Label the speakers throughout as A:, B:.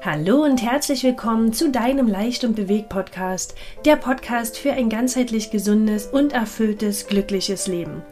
A: Hallo und herzlich willkommen zu deinem Leicht und Bewegt Podcast, der Podcast für ein ganzheitlich gesundes und erfülltes, glückliches Leben.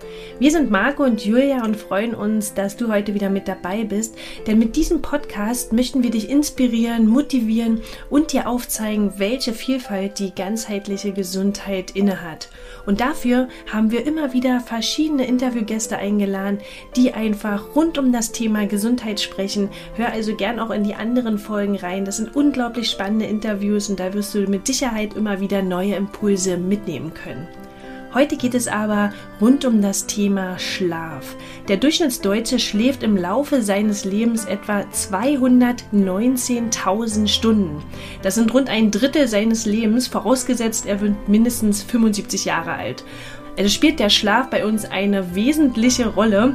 A: Wir sind Marco und Julia und freuen uns, dass du heute wieder mit dabei bist, denn mit diesem Podcast möchten wir dich inspirieren, motivieren und dir aufzeigen, welche Vielfalt die ganzheitliche Gesundheit innehat. Und dafür haben wir immer wieder verschiedene Interviewgäste eingeladen, die einfach rund um das Thema Gesundheit sprechen. Hör also gern auch in die anderen Folgen rein. Das sind unglaublich spannende Interviews und da wirst du mit Sicherheit immer wieder neue Impulse mitnehmen können. Heute geht es aber rund um das Thema Schlaf. Der Durchschnittsdeutsche schläft im Laufe seines Lebens etwa 219.000 Stunden. Das sind rund ein Drittel seines Lebens, vorausgesetzt er wird mindestens 75 Jahre alt. Also spielt der Schlaf bei uns eine wesentliche Rolle.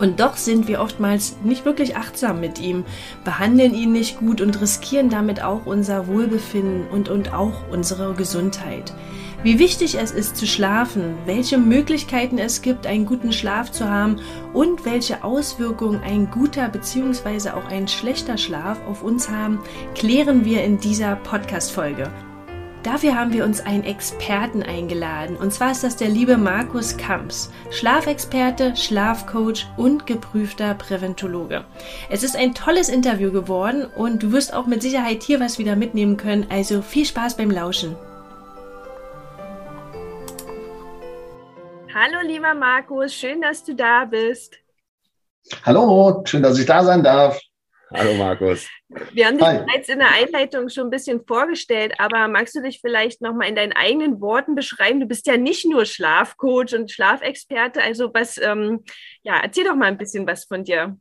A: Und doch sind wir oftmals nicht wirklich achtsam mit ihm, behandeln ihn nicht gut und riskieren damit auch unser Wohlbefinden und, und auch unsere Gesundheit. Wie wichtig es ist zu schlafen, welche Möglichkeiten es gibt, einen guten Schlaf zu haben und welche Auswirkungen ein guter bzw. auch ein schlechter Schlaf auf uns haben, klären wir in dieser Podcast-Folge. Dafür haben wir uns einen Experten eingeladen. Und zwar ist das der liebe Markus Kamps, Schlafexperte, Schlafcoach und geprüfter Präventologe. Es ist ein tolles Interview geworden und du wirst auch mit Sicherheit hier was wieder mitnehmen können. Also viel Spaß beim Lauschen. Hallo lieber Markus, schön, dass du da bist.
B: Hallo, schön, dass ich da sein darf.
C: Hallo Markus.
A: Wir haben dich Hi. bereits in der Einleitung schon ein bisschen vorgestellt, aber magst du dich vielleicht nochmal in deinen eigenen Worten beschreiben? Du bist ja nicht nur Schlafcoach und Schlafexperte, also was, ähm, ja, erzähl doch mal ein bisschen was von dir.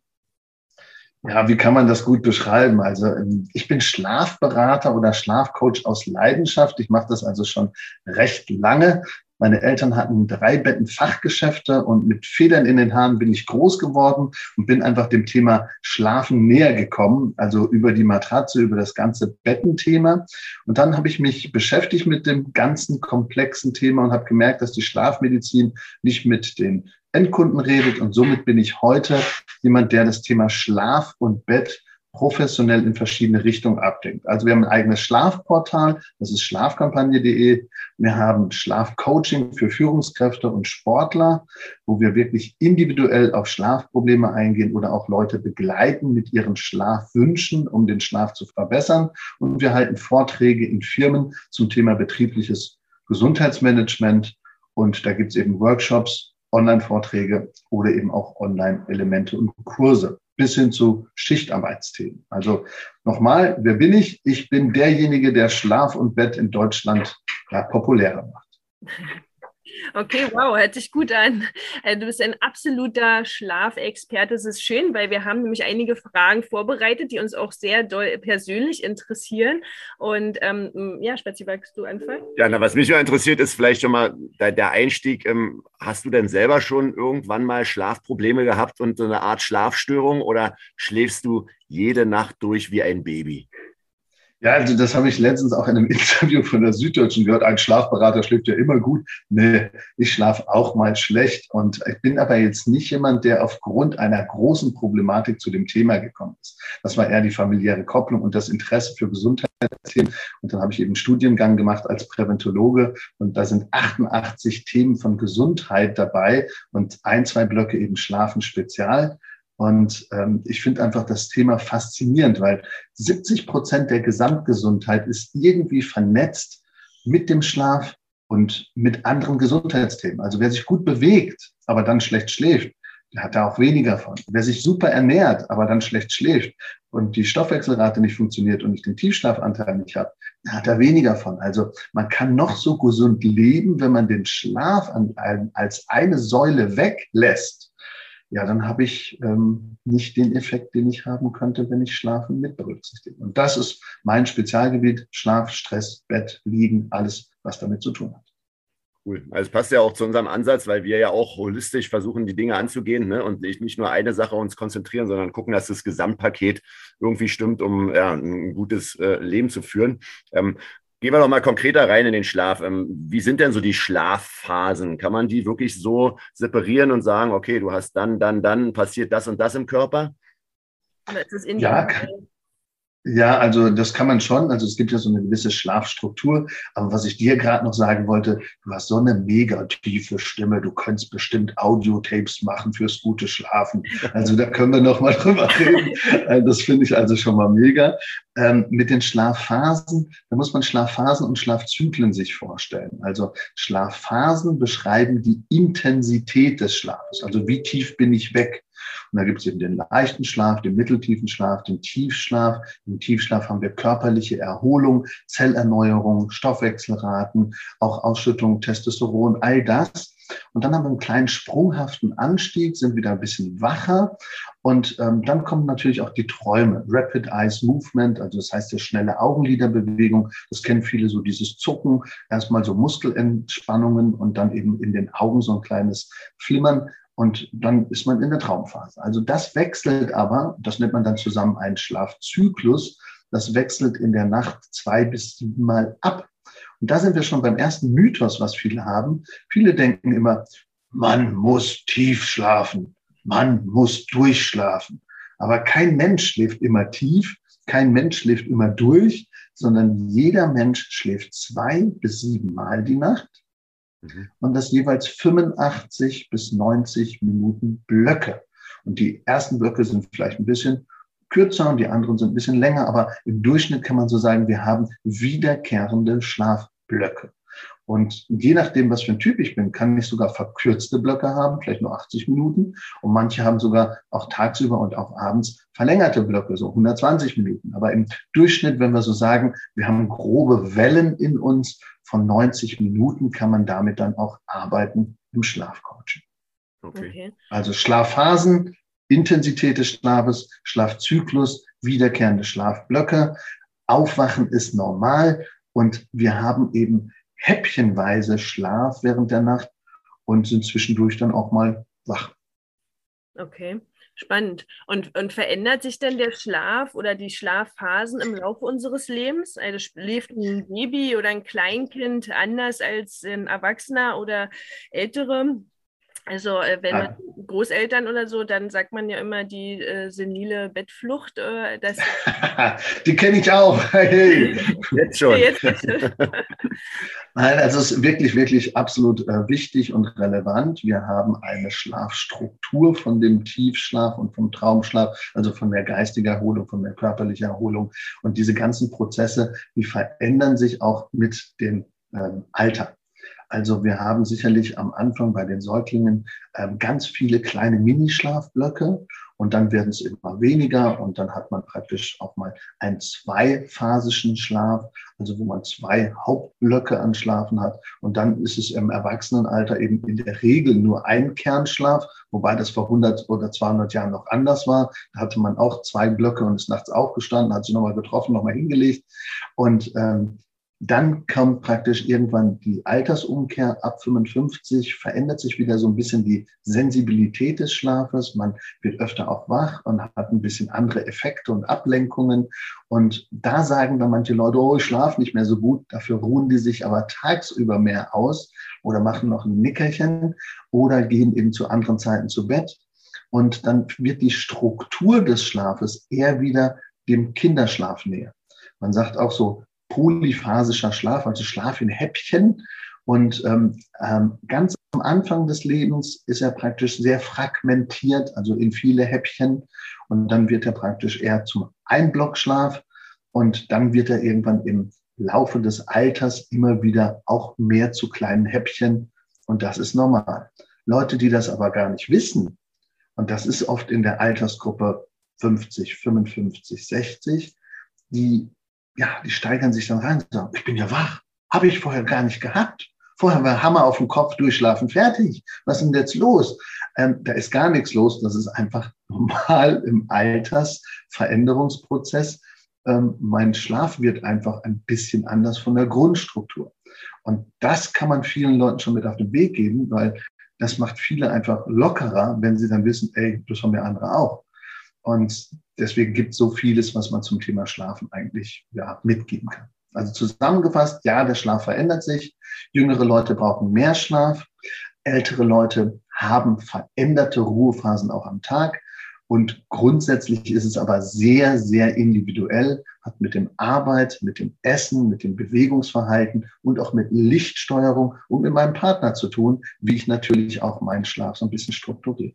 B: Ja, wie kann man das gut beschreiben? Also ähm, ich bin Schlafberater oder Schlafcoach aus Leidenschaft. Ich mache das also schon recht lange. Meine Eltern hatten drei Betten Fachgeschäfte und mit Federn in den Haaren bin ich groß geworden und bin einfach dem Thema Schlafen näher gekommen, also über die Matratze, über das ganze Bettenthema. Und dann habe ich mich beschäftigt mit dem ganzen komplexen Thema und habe gemerkt, dass die Schlafmedizin nicht mit den Endkunden redet. Und somit bin ich heute jemand, der das Thema Schlaf und Bett professionell in verschiedene Richtungen abdenkt. Also wir haben ein eigenes Schlafportal, das ist schlafkampagne.de. Wir haben Schlafcoaching für Führungskräfte und Sportler, wo wir wirklich individuell auf Schlafprobleme eingehen oder auch Leute begleiten mit ihren Schlafwünschen, um den Schlaf zu verbessern. Und wir halten Vorträge in Firmen zum Thema betriebliches Gesundheitsmanagement. Und da gibt es eben Workshops, Online-Vorträge oder eben auch Online-Elemente und Kurse bis hin zu Schichtarbeitsthemen. Also nochmal, wer bin ich? Ich bin derjenige, der Schlaf und Bett in Deutschland ja, populärer macht.
A: Okay, wow, hört sich gut an. Äh, du bist ein absoluter Schlafexperte. Das ist schön, weil wir haben nämlich einige Fragen vorbereitet, die uns auch sehr doll persönlich interessieren. Und ähm, ja, Spazi, magst du anfangen?
C: Ja, na, was mich ja interessiert, ist vielleicht schon mal der, der Einstieg. Ähm, hast du denn selber schon irgendwann mal Schlafprobleme gehabt und so eine Art Schlafstörung oder schläfst du jede Nacht durch wie ein Baby?
B: Ja, also das habe ich letztens auch in einem Interview von der Süddeutschen gehört. Ein Schlafberater schläft ja immer gut. Nee, ich schlafe auch mal schlecht. Und ich bin aber jetzt nicht jemand, der aufgrund einer großen Problematik zu dem Thema gekommen ist. Das war eher die familiäre Kopplung und das Interesse für Gesundheitsthemen. Und dann habe ich eben einen Studiengang gemacht als Präventologe. Und da sind 88 Themen von Gesundheit dabei und ein, zwei Blöcke eben Schlafen spezial. Und ähm, ich finde einfach das Thema faszinierend, weil 70 Prozent der Gesamtgesundheit ist irgendwie vernetzt mit dem Schlaf und mit anderen Gesundheitsthemen. Also wer sich gut bewegt, aber dann schlecht schläft, der hat da auch weniger von. Wer sich super ernährt, aber dann schlecht schläft und die Stoffwechselrate nicht funktioniert und ich den Tiefschlafanteil nicht habe, der hat da weniger von. Also man kann noch so gesund leben, wenn man den Schlaf an, als eine Säule weglässt ja, dann habe ich ähm, nicht den Effekt, den ich haben könnte, wenn ich Schlafen mit berücksichtige. Und das ist mein Spezialgebiet, Schlaf, Stress, Bett, Liegen, alles, was damit zu tun hat.
C: Cool. Also passt ja auch zu unserem Ansatz, weil wir ja auch holistisch versuchen, die Dinge anzugehen ne? und nicht nur eine Sache uns konzentrieren, sondern gucken, dass das Gesamtpaket irgendwie stimmt, um ja, ein gutes äh, Leben zu führen. Ähm, Gehen wir doch mal konkreter rein in den Schlaf. Ähm, wie sind denn so die Schlafphasen? Kann man die wirklich so separieren und sagen, okay, du hast dann, dann, dann passiert das und das im Körper?
B: Ja, Ja, also das kann man schon. Also es gibt ja so eine gewisse Schlafstruktur. Aber was ich dir gerade noch sagen wollte, du hast so eine mega tiefe Stimme. Du könntest bestimmt Audiotapes machen fürs gute Schlafen. Also da können wir noch mal drüber reden. Äh, das finde ich also schon mal mega. Ähm, mit den Schlafphasen, da muss man Schlafphasen und Schlafzyklen sich vorstellen. Also Schlafphasen beschreiben die Intensität des Schlafes. Also wie tief bin ich weg? Und da gibt es eben den leichten Schlaf, den mitteltiefen Schlaf, den Tiefschlaf. Im Tiefschlaf haben wir körperliche Erholung, Zellerneuerung, Stoffwechselraten, auch Ausschüttung, Testosteron, all das. Und dann haben wir einen kleinen sprunghaften Anstieg, sind wieder ein bisschen wacher. Und ähm, dann kommen natürlich auch die Träume. Rapid Eyes Movement, also das heißt ja schnelle Augenliderbewegung. Das kennen viele so dieses Zucken, erstmal so Muskelentspannungen und dann eben in den Augen so ein kleines Flimmern. Und dann ist man in der Traumphase. Also das wechselt aber, das nennt man dann zusammen einen Schlafzyklus, das wechselt in der Nacht zwei bis sieben Mal ab. Und da sind wir schon beim ersten Mythos, was viele haben. Viele denken immer, man muss tief schlafen, man muss durchschlafen. Aber kein Mensch schläft immer tief, kein Mensch schläft immer durch, sondern jeder Mensch schläft zwei bis sieben Mal die Nacht mhm. und das jeweils 85 bis 90 Minuten Blöcke. Und die ersten Blöcke sind vielleicht ein bisschen kürzer und die anderen sind ein bisschen länger, aber im Durchschnitt kann man so sagen, wir haben wiederkehrende Schlafblöcke. Und je nachdem, was für ein Typ ich bin, kann ich sogar verkürzte Blöcke haben, vielleicht nur 80 Minuten. Und manche haben sogar auch tagsüber und auch abends verlängerte Blöcke, so 120 Minuten. Aber im Durchschnitt, wenn wir so sagen, wir haben grobe Wellen in uns von 90 Minuten, kann man damit dann auch arbeiten im Schlafcoaching. Okay. Also Schlafphasen, Intensität des Schlafes, Schlafzyklus, wiederkehrende Schlafblöcke. Aufwachen ist normal und wir haben eben häppchenweise Schlaf während der Nacht und sind zwischendurch dann auch mal wach.
D: Okay, spannend. Und, und verändert sich denn der Schlaf oder die Schlafphasen im Laufe unseres Lebens? Also schläft ein Baby oder ein Kleinkind anders als ein Erwachsener oder Ältere? Also äh, wenn man Großeltern oder so, dann sagt man ja immer die äh, senile Bettflucht. Äh, das
B: die kenne ich auch. Hey. Jetzt schon. Jetzt, Nein, also es ist wirklich, wirklich absolut äh, wichtig und relevant. Wir haben eine Schlafstruktur von dem Tiefschlaf und vom Traumschlaf, also von der geistigen Erholung, von der körperlichen Erholung. Und diese ganzen Prozesse, die verändern sich auch mit dem ähm, Alter. Also wir haben sicherlich am Anfang bei den Säuglingen ähm, ganz viele kleine Minischlafblöcke und dann werden es immer weniger und dann hat man praktisch auch mal einen zweiphasischen Schlaf, also wo man zwei Hauptblöcke an Schlafen hat und dann ist es im Erwachsenenalter eben in der Regel nur ein Kernschlaf, wobei das vor 100 oder 200 Jahren noch anders war. Da hatte man auch zwei Blöcke und ist nachts aufgestanden, hat sich nochmal getroffen, nochmal hingelegt und ähm, dann kommt praktisch irgendwann die Altersumkehr ab 55, verändert sich wieder so ein bisschen die Sensibilität des Schlafes. Man wird öfter auch wach und hat ein bisschen andere Effekte und Ablenkungen. Und da sagen dann manche Leute, oh, ich schlafe nicht mehr so gut. Dafür ruhen die sich aber tagsüber mehr aus oder machen noch ein Nickerchen oder gehen eben zu anderen Zeiten zu Bett. Und dann wird die Struktur des Schlafes eher wieder dem Kinderschlaf näher. Man sagt auch so, polyphasischer Schlaf, also Schlaf in Häppchen. Und ähm, ähm, ganz am Anfang des Lebens ist er praktisch sehr fragmentiert, also in viele Häppchen. Und dann wird er praktisch eher zum Einblockschlaf. Und dann wird er irgendwann im Laufe des Alters immer wieder auch mehr zu kleinen Häppchen. Und das ist normal. Leute, die das aber gar nicht wissen, und das ist oft in der Altersgruppe 50, 55, 60, die ja, die steigern sich dann rein und sagen, ich bin ja wach, habe ich vorher gar nicht gehabt. Vorher war Hammer auf dem Kopf, durchschlafen, fertig. Was ist denn jetzt los? Ähm, da ist gar nichts los. Das ist einfach normal im Altersveränderungsprozess. Ähm, mein Schlaf wird einfach ein bisschen anders von der Grundstruktur. Und das kann man vielen Leuten schon mit auf den Weg geben, weil das macht viele einfach lockerer, wenn sie dann wissen, ey, das haben ja andere auch. Und deswegen gibt es so vieles, was man zum Thema Schlafen eigentlich ja, mitgeben kann. Also zusammengefasst, ja, der Schlaf verändert sich. Jüngere Leute brauchen mehr Schlaf. Ältere Leute haben veränderte Ruhephasen auch am Tag. Und grundsätzlich ist es aber sehr, sehr individuell, hat mit dem Arbeit, mit dem Essen, mit dem Bewegungsverhalten und auch mit Lichtsteuerung und mit meinem Partner zu tun, wie ich natürlich auch meinen Schlaf so ein bisschen strukturiere.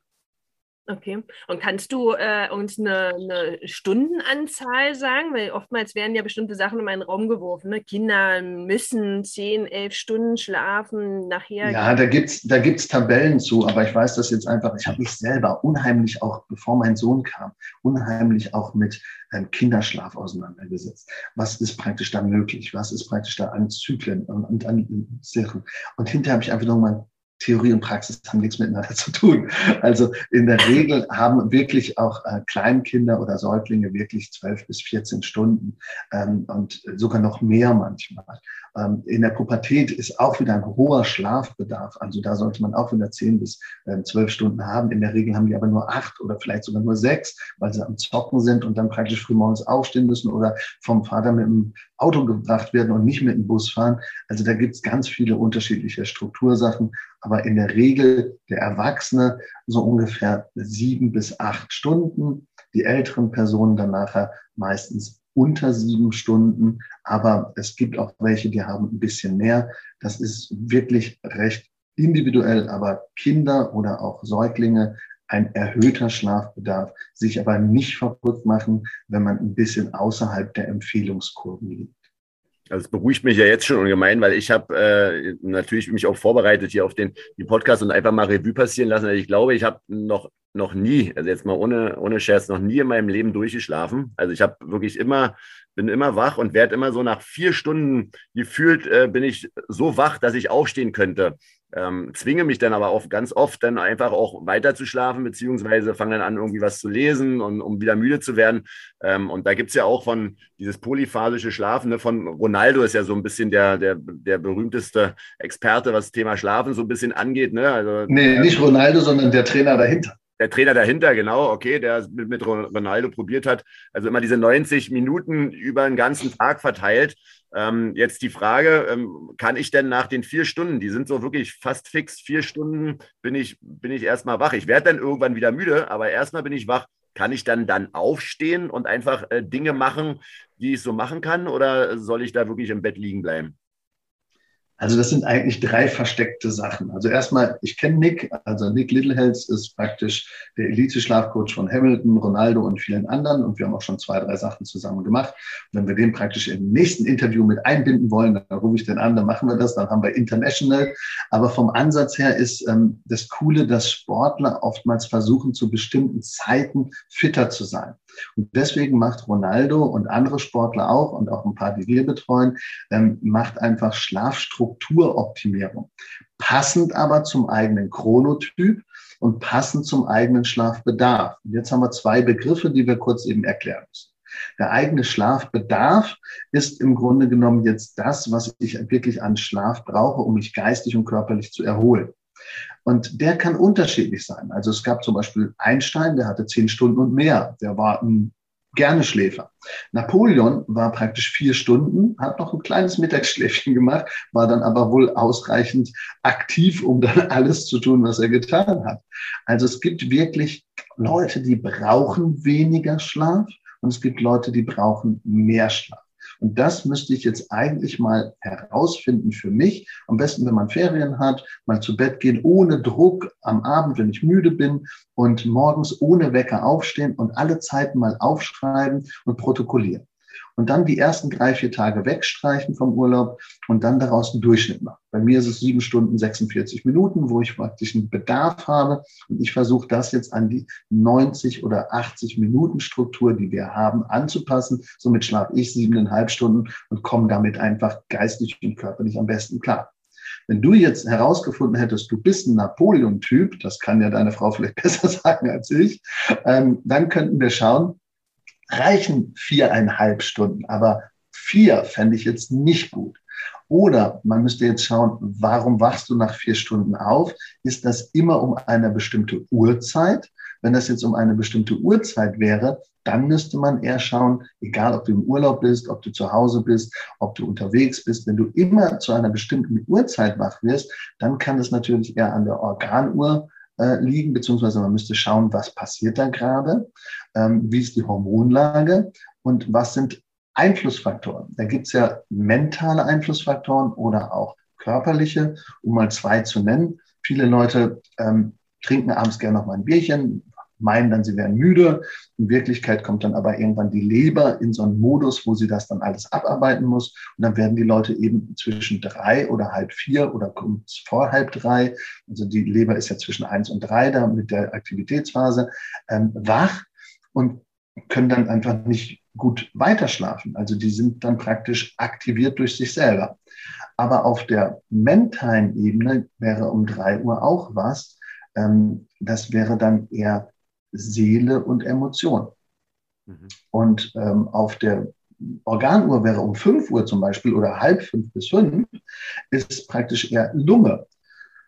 D: Okay. Und kannst du äh, uns eine, eine, Stundenanzahl sagen? Weil oftmals werden ja bestimmte Sachen in einen Raum geworfen. Ne? Kinder müssen 10, 11 Stunden schlafen nachher.
B: Ja, da gibt es da gibt's Tabellen zu, aber ich weiß das jetzt einfach. Ich habe mich selber unheimlich auch, bevor mein Sohn kam, unheimlich auch mit ähm, Kinderschlaf auseinandergesetzt. Was ist praktisch da möglich? Was ist praktisch da an Zyklen und, und an Sachen? Und hinterher habe ich einfach nochmal Theorie und Praxis haben nichts miteinander zu tun. Also in der Regel haben wirklich auch äh, Kleinkinder oder Säuglinge wirklich zwölf bis 14 Stunden ähm, und sogar noch mehr manchmal. Ähm, in der Pubertät ist auch wieder ein hoher Schlafbedarf. Also da sollte man auch wieder zehn bis äh, zwölf Stunden haben. In der Regel haben die aber nur acht oder vielleicht sogar nur sechs, weil sie am Zocken sind und dann praktisch früh morgens aufstehen müssen oder vom Vater mit dem Auto gebracht werden und nicht mit dem Bus fahren. Also da gibt es ganz viele unterschiedliche Struktursachen. Aber in der Regel der Erwachsene so ungefähr sieben bis acht Stunden. Die älteren Personen dann nachher meistens unter sieben Stunden, aber es gibt auch welche, die haben ein bisschen mehr. Das ist wirklich recht individuell, aber Kinder oder auch Säuglinge ein erhöhter Schlafbedarf, sich aber nicht verrückt machen, wenn man ein bisschen außerhalb der Empfehlungskurven liegt.
C: Also es beruhigt mich ja jetzt schon ungemein, weil ich habe äh, natürlich mich auch vorbereitet hier auf den, den Podcast und einfach mal Revue passieren lassen. Also ich glaube, ich habe noch, noch nie, also jetzt mal ohne, ohne Scherz, noch nie in meinem Leben durchgeschlafen. Also ich habe wirklich immer, bin immer wach und werde immer so nach vier Stunden gefühlt, äh, bin ich so wach, dass ich aufstehen könnte ähm, zwinge mich dann aber auch ganz oft dann einfach auch weiter zu schlafen, beziehungsweise fange dann an, irgendwie was zu lesen, und, um wieder müde zu werden. Ähm, und da gibt es ja auch von dieses polyphasische Schlafen, ne, von Ronaldo ist ja so ein bisschen der, der, der berühmteste Experte, was das Thema Schlafen so ein bisschen angeht. Ne?
B: Also, nee, nicht Ronaldo, sondern der Trainer dahinter
C: der Trainer dahinter, genau, okay, der mit, mit Ronaldo probiert hat. Also immer diese 90 Minuten über den ganzen Tag verteilt. Ähm, jetzt die Frage, ähm, kann ich denn nach den vier Stunden, die sind so wirklich fast fix, vier Stunden bin ich, bin ich erstmal wach. Ich werde dann irgendwann wieder müde, aber erstmal bin ich wach. Kann ich dann dann aufstehen und einfach äh, Dinge machen, die ich so machen kann, oder soll ich da wirklich im Bett liegen bleiben?
B: Also das sind eigentlich drei versteckte Sachen. Also erstmal, ich kenne Nick, also Nick Littlehells ist praktisch der Elite-Schlafcoach von Hamilton, Ronaldo und vielen anderen und wir haben auch schon zwei, drei Sachen zusammen gemacht. Und wenn wir den praktisch im nächsten Interview mit einbinden wollen, dann rufe ich den an, dann machen wir das, dann haben wir International. Aber vom Ansatz her ist ähm, das Coole, dass Sportler oftmals versuchen, zu bestimmten Zeiten fitter zu sein. Und deswegen macht Ronaldo und andere Sportler auch und auch ein paar, die wir betreuen, ähm, macht einfach Schlafstrukturoptimierung. Passend aber zum eigenen Chronotyp und passend zum eigenen Schlafbedarf. Und jetzt haben wir zwei Begriffe, die wir kurz eben erklären müssen. Der eigene Schlafbedarf ist im Grunde genommen jetzt das, was ich wirklich an Schlaf brauche, um mich geistig und körperlich zu erholen. Und der kann unterschiedlich sein. Also es gab zum Beispiel Einstein, der hatte zehn Stunden und mehr. Der war ein gerne Schläfer. Napoleon war praktisch vier Stunden, hat noch ein kleines Mittagsschläfchen gemacht, war dann aber wohl ausreichend aktiv, um dann alles zu tun, was er getan hat. Also es gibt wirklich Leute, die brauchen weniger Schlaf und es gibt Leute, die brauchen mehr Schlaf. Und das müsste ich jetzt eigentlich mal herausfinden für mich. Am besten, wenn man Ferien hat, mal zu Bett gehen, ohne Druck am Abend, wenn ich müde bin und morgens ohne Wecker aufstehen und alle Zeiten mal aufschreiben und protokollieren und dann die ersten drei, vier Tage wegstreichen vom Urlaub und dann daraus einen Durchschnitt machen. Bei mir ist es sieben Stunden 46 Minuten, wo ich praktisch einen Bedarf habe und ich versuche das jetzt an die 90 oder 80 Minuten Struktur, die wir haben, anzupassen. Somit schlafe ich siebeneinhalb Stunden und komme damit einfach geistig und körperlich am besten klar. Wenn du jetzt herausgefunden hättest, du bist ein Napoleon-Typ, das kann ja deine Frau vielleicht besser sagen als ich, ähm, dann könnten wir schauen, reichen viereinhalb Stunden, aber vier fände ich jetzt nicht gut. Oder man müsste jetzt schauen, warum wachst du nach vier Stunden auf? Ist das immer um eine bestimmte Uhrzeit? Wenn das jetzt um eine bestimmte Uhrzeit wäre, dann müsste man eher schauen, egal ob du im Urlaub bist, ob du zu Hause bist, ob du unterwegs bist, wenn du immer zu einer bestimmten Uhrzeit wach wirst, dann kann das natürlich eher an der Organuhr äh, liegen, beziehungsweise man müsste schauen, was passiert da gerade, ähm, wie ist die Hormonlage und was sind Einflussfaktoren. Da gibt es ja mentale Einflussfaktoren oder auch körperliche, um mal zwei zu nennen. Viele Leute ähm, trinken abends gerne noch mal ein Bierchen, meinen dann, sie wären müde. In Wirklichkeit kommt dann aber irgendwann die Leber in so einen Modus, wo sie das dann alles abarbeiten muss. Und dann werden die Leute eben zwischen drei oder halb vier oder kurz vor halb drei, also die Leber ist ja zwischen eins und drei da mit der Aktivitätsphase, ähm, wach und können dann einfach nicht gut weiterschlafen. Also die sind dann praktisch aktiviert durch sich selber. Aber auf der mentalen Ebene wäre um drei Uhr auch was. Ähm, das wäre dann eher Seele und Emotion. Mhm. Und ähm, auf der Organuhr wäre um 5 Uhr zum Beispiel oder halb fünf bis fünf, ist praktisch eher Lunge.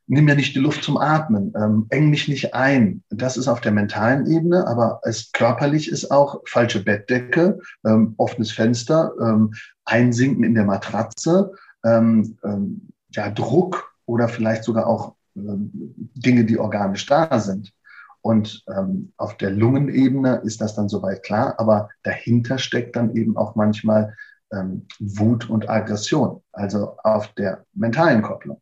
B: Nimm mir nicht die Luft zum Atmen, ähm, eng mich nicht ein. Das ist auf der mentalen Ebene, aber es körperlich ist auch falsche Bettdecke, ähm, offenes Fenster, ähm, Einsinken in der Matratze, ähm, ähm, ja, Druck oder vielleicht sogar auch ähm, Dinge, die organisch da sind. Und ähm, auf der Lungenebene ist das dann soweit klar, aber dahinter steckt dann eben auch manchmal ähm, Wut und Aggression, also auf der mentalen Kopplung.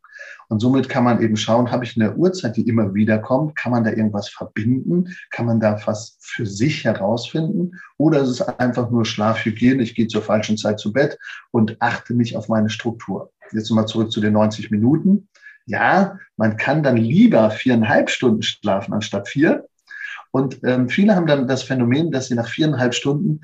B: Und somit kann man eben schauen, habe ich eine Uhrzeit, die immer wieder kommt, kann man da irgendwas verbinden, kann man da was für sich herausfinden oder ist es einfach nur Schlafhygiene, ich gehe zur falschen Zeit zu Bett und achte nicht auf meine Struktur. Jetzt nochmal zurück zu den 90 Minuten ja, man kann dann lieber viereinhalb Stunden schlafen anstatt vier. Und ähm, viele haben dann das Phänomen, dass sie nach viereinhalb Stunden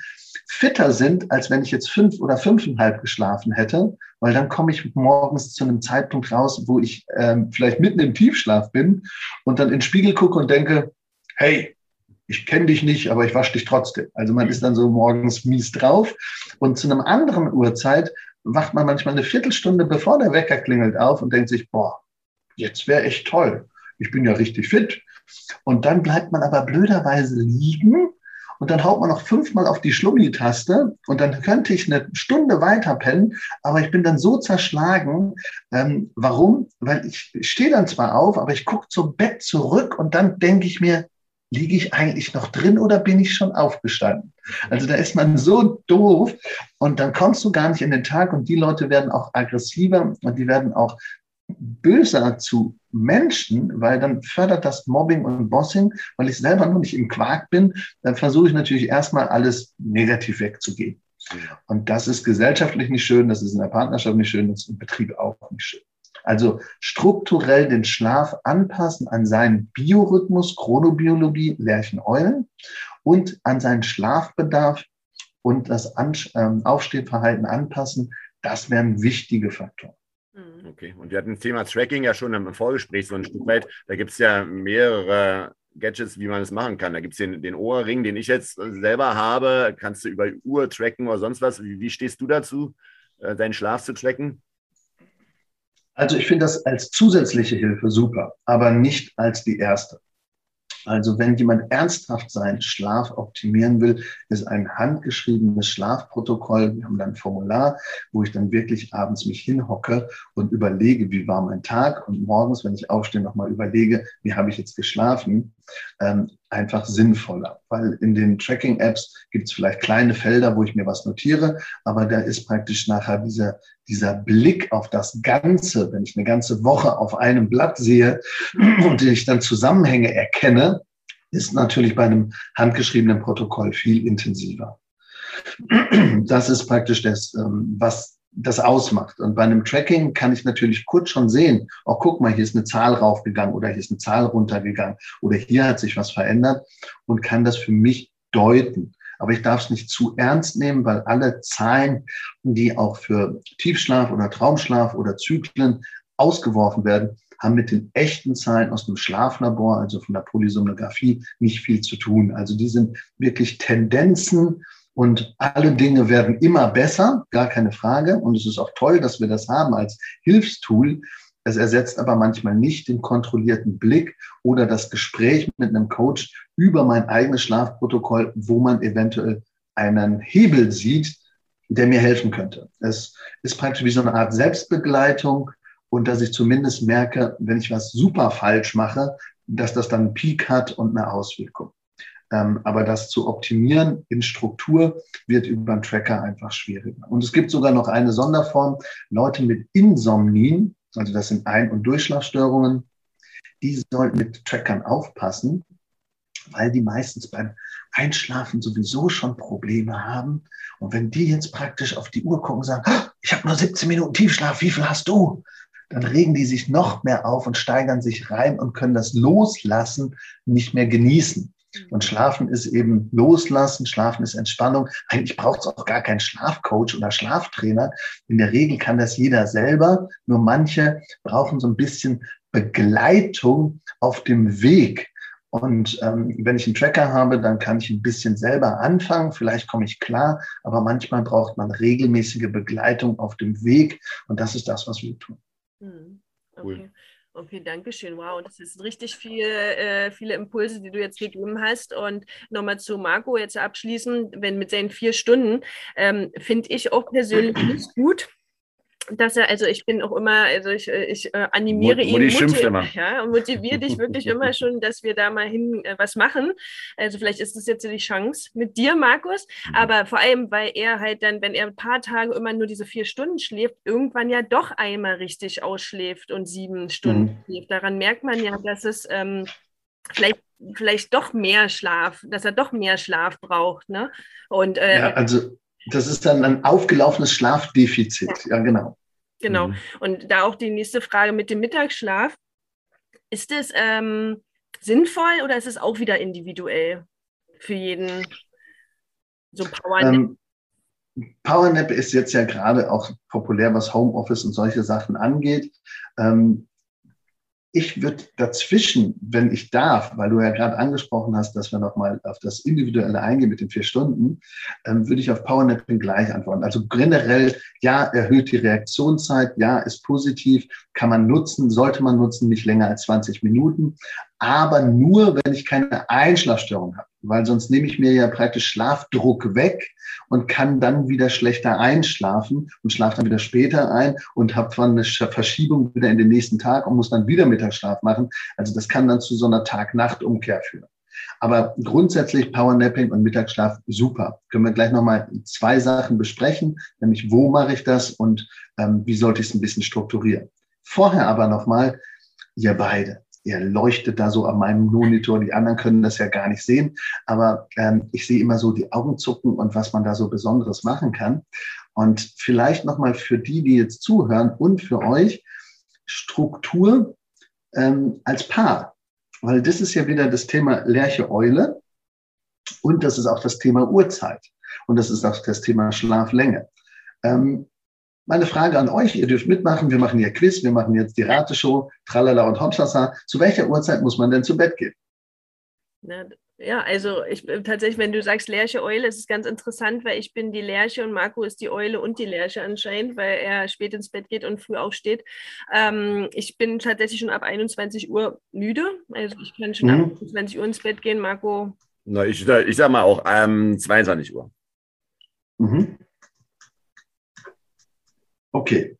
B: fitter sind, als wenn ich jetzt fünf oder fünfeinhalb geschlafen hätte, weil dann komme ich morgens zu einem Zeitpunkt raus, wo ich ähm, vielleicht mitten im Tiefschlaf bin und dann in den Spiegel gucke und denke, hey, ich kenne dich nicht, aber ich wasche dich trotzdem. Also man ist dann so morgens mies drauf. Und zu einem anderen Uhrzeit wacht man manchmal eine Viertelstunde bevor der Wecker klingelt auf und denkt sich, boah, jetzt wäre echt toll. Ich bin ja richtig fit. Und dann bleibt man aber blöderweise liegen und dann haut man noch fünfmal auf die Schlummi-Taste und dann könnte ich eine Stunde weiter pennen, aber ich bin dann so zerschlagen. Ähm, warum? Weil ich stehe dann zwar auf, aber ich gucke zum Bett zurück und dann denke ich mir, liege ich eigentlich noch drin oder bin ich schon aufgestanden? Also da ist man so doof und dann kommst du gar nicht in den Tag und die Leute werden auch aggressiver und die werden auch böser zu Menschen, weil dann fördert das Mobbing und Bossing, weil ich selber nur nicht im Quark bin, dann versuche ich natürlich erstmal alles negativ wegzugehen. Und das ist gesellschaftlich nicht schön, das ist in der Partnerschaft nicht schön, das ist im Betrieb auch nicht schön. Also strukturell den Schlaf anpassen an seinen Biorhythmus, Chronobiologie, Lercheneulen und an seinen Schlafbedarf und das ähm, Aufstehverhalten anpassen, das wären wichtige Faktoren.
C: Mhm. Okay, und wir hatten das Thema Tracking ja schon im Vorgespräch so ein Stück weit. Da gibt es ja mehrere Gadgets, wie man es machen kann. Da gibt es den, den Ohrring, den ich jetzt selber habe. Kannst du über Uhr tracken oder sonst was. Wie, wie stehst du dazu, äh, deinen Schlaf zu tracken?
B: Also ich finde das als zusätzliche Hilfe super, aber nicht als die erste. Also wenn jemand ernsthaft seinen Schlaf optimieren will, ist ein handgeschriebenes Schlafprotokoll. Wir haben dann ein Formular, wo ich dann wirklich abends mich hinhocke und überlege, wie war mein Tag und morgens, wenn ich aufstehe, nochmal überlege, wie habe ich jetzt geschlafen ähm, einfach sinnvoller. Weil in den Tracking-Apps gibt es vielleicht kleine Felder, wo ich mir was notiere, aber da ist praktisch nachher dieser, dieser Blick auf das Ganze, wenn ich eine ganze Woche auf einem Blatt sehe und ich dann Zusammenhänge erkenne, ist natürlich bei einem handgeschriebenen Protokoll viel intensiver. Das ist praktisch das, ähm, was das ausmacht. Und bei einem Tracking kann ich natürlich kurz schon sehen, oh, guck mal, hier ist eine Zahl raufgegangen oder hier ist eine Zahl runtergegangen oder hier hat sich was verändert und kann das für mich deuten. Aber ich darf es nicht zu ernst nehmen, weil alle Zahlen, die auch für Tiefschlaf oder Traumschlaf oder Zyklen ausgeworfen werden, haben mit den echten Zahlen aus dem Schlaflabor, also von der Polysomnographie, nicht viel zu tun. Also die sind wirklich Tendenzen, und alle Dinge werden immer besser, gar keine Frage. Und es ist auch toll, dass wir das haben als Hilfstool. Es ersetzt aber manchmal nicht den kontrollierten Blick oder das Gespräch mit einem Coach über mein eigenes Schlafprotokoll, wo man eventuell einen Hebel sieht, der mir helfen könnte. Es ist praktisch wie so eine Art Selbstbegleitung und dass ich zumindest merke, wenn ich was super falsch mache, dass das dann einen Peak hat und eine Auswirkung. Ähm, aber das zu optimieren in Struktur wird über einen Tracker einfach schwieriger. Und es gibt sogar noch eine Sonderform. Leute mit Insomnien, also das sind Ein- und Durchschlafstörungen, die sollten mit Trackern aufpassen, weil die meistens beim Einschlafen sowieso schon Probleme haben. Und wenn die jetzt praktisch auf die Uhr gucken und sagen, ah, ich habe nur 17 Minuten Tiefschlaf, wie viel hast du? Dann regen die sich noch mehr auf und steigern sich rein und können das Loslassen nicht mehr genießen. Und Schlafen ist eben Loslassen, Schlafen ist Entspannung. Eigentlich braucht es auch gar keinen Schlafcoach oder Schlaftrainer. In der Regel kann das jeder selber. Nur manche brauchen so ein bisschen Begleitung auf dem Weg. Und ähm, wenn ich einen Tracker habe, dann kann ich ein bisschen selber anfangen. Vielleicht komme ich klar, aber manchmal braucht man regelmäßige Begleitung auf dem Weg. Und das ist das, was wir tun.
D: Hm, okay. Cool. Okay, danke schön. Wow, das ist richtig viel, äh, viele Impulse, die du jetzt gegeben hast. Und nochmal zu Marco jetzt abschließen, wenn mit seinen vier Stunden, ähm, finde ich auch persönlich nicht gut dass er, also ich bin auch immer, also ich, äh, ich äh, animiere Mut, ihn,
C: motiv immer.
D: Ja, und motiviere dich wirklich immer schon, dass wir da mal hin äh, was machen. Also vielleicht ist das jetzt die Chance mit dir, Markus, mhm. aber vor allem, weil er halt dann, wenn er ein paar Tage immer nur diese vier Stunden schläft, irgendwann ja doch einmal richtig ausschläft und sieben Stunden mhm. schläft. Daran merkt man ja, dass es ähm, vielleicht vielleicht doch mehr Schlaf, dass er doch mehr Schlaf braucht, ne?
B: Und äh, ja, also das ist dann ein aufgelaufenes Schlafdefizit. Ja, genau.
D: Genau. Mhm. Und da auch die nächste Frage mit dem Mittagsschlaf. Ist es ähm, sinnvoll oder ist es auch wieder individuell für jeden
B: so Powernap? Ähm, Powernap ist jetzt ja gerade auch populär, was Homeoffice und solche Sachen angeht. Ähm, ich würde dazwischen, wenn ich darf, weil du ja gerade angesprochen hast, dass wir nochmal auf das Individuelle eingehen mit den vier Stunden, ähm, würde ich auf Powernapping gleich antworten. Also generell, ja, erhöht die Reaktionszeit, ja, ist positiv, kann man nutzen, sollte man nutzen, nicht länger als 20 Minuten, aber nur, wenn ich keine Einschlafstörung habe weil sonst nehme ich mir ja praktisch Schlafdruck weg und kann dann wieder schlechter einschlafen und schlafe dann wieder später ein und habe dann eine Verschiebung wieder in den nächsten Tag und muss dann wieder Mittagsschlaf machen. Also das kann dann zu so einer Tag-Nacht-Umkehr führen. Aber grundsätzlich Powernapping und Mittagsschlaf super. Können wir gleich nochmal zwei Sachen besprechen, nämlich wo mache ich das und ähm, wie sollte ich es ein bisschen strukturieren. Vorher aber nochmal, ihr beide ihr leuchtet da so an meinem Monitor. Die anderen können das ja gar nicht sehen. Aber ähm, ich sehe immer so die Augen zucken und was man da so Besonderes machen kann. Und vielleicht nochmal für die, die jetzt zuhören und für euch Struktur ähm, als Paar. Weil das ist ja wieder das Thema Lerche-Eule und das ist auch das Thema Uhrzeit und das ist auch das Thema Schlaflänge. Ähm, meine Frage an euch, ihr dürft mitmachen, wir machen hier Quiz, wir machen jetzt die Rateshow, Tralala und Hopsasa. Zu welcher Uhrzeit muss man denn zu Bett gehen?
D: Ja, also ich tatsächlich, wenn du sagst Lerche Eule, ist es ganz interessant, weil ich bin die Lerche und Marco ist die Eule und die Lerche anscheinend, weil er spät ins Bett geht und früh aufsteht. Ähm, ich bin tatsächlich schon ab 21 Uhr müde, also ich kann schon mhm. ab 21 Uhr ins Bett gehen. Marco?
C: Na, ich, ich sag mal auch ähm, 22 Uhr. Mhm.
B: Okay,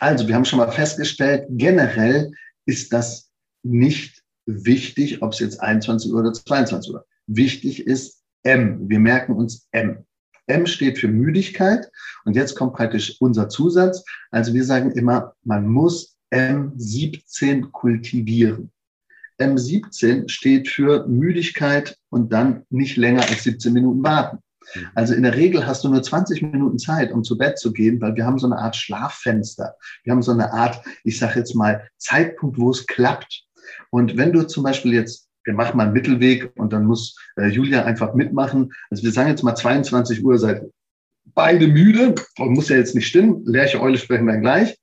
B: also wir haben schon mal festgestellt, generell ist das nicht wichtig, ob es jetzt 21 Uhr oder 22 Uhr. Wichtig ist M. Wir merken uns M. M steht für Müdigkeit und jetzt kommt praktisch unser Zusatz. Also wir sagen immer, man muss M17 kultivieren. M17 steht für Müdigkeit und dann nicht länger als 17 Minuten warten. Mhm. Also in der Regel hast du nur 20 Minuten Zeit, um zu Bett zu gehen, weil wir haben so eine Art Schlaffenster. Wir haben so eine Art, ich sage jetzt mal, Zeitpunkt, wo es klappt. Und wenn du zum Beispiel jetzt, wir machen mal einen Mittelweg und dann muss äh, Julia einfach mitmachen. Also wir sagen jetzt mal 22 Uhr, seid beide müde. Muss ja jetzt nicht stimmen. Lerche Eule sprechen wir gleich.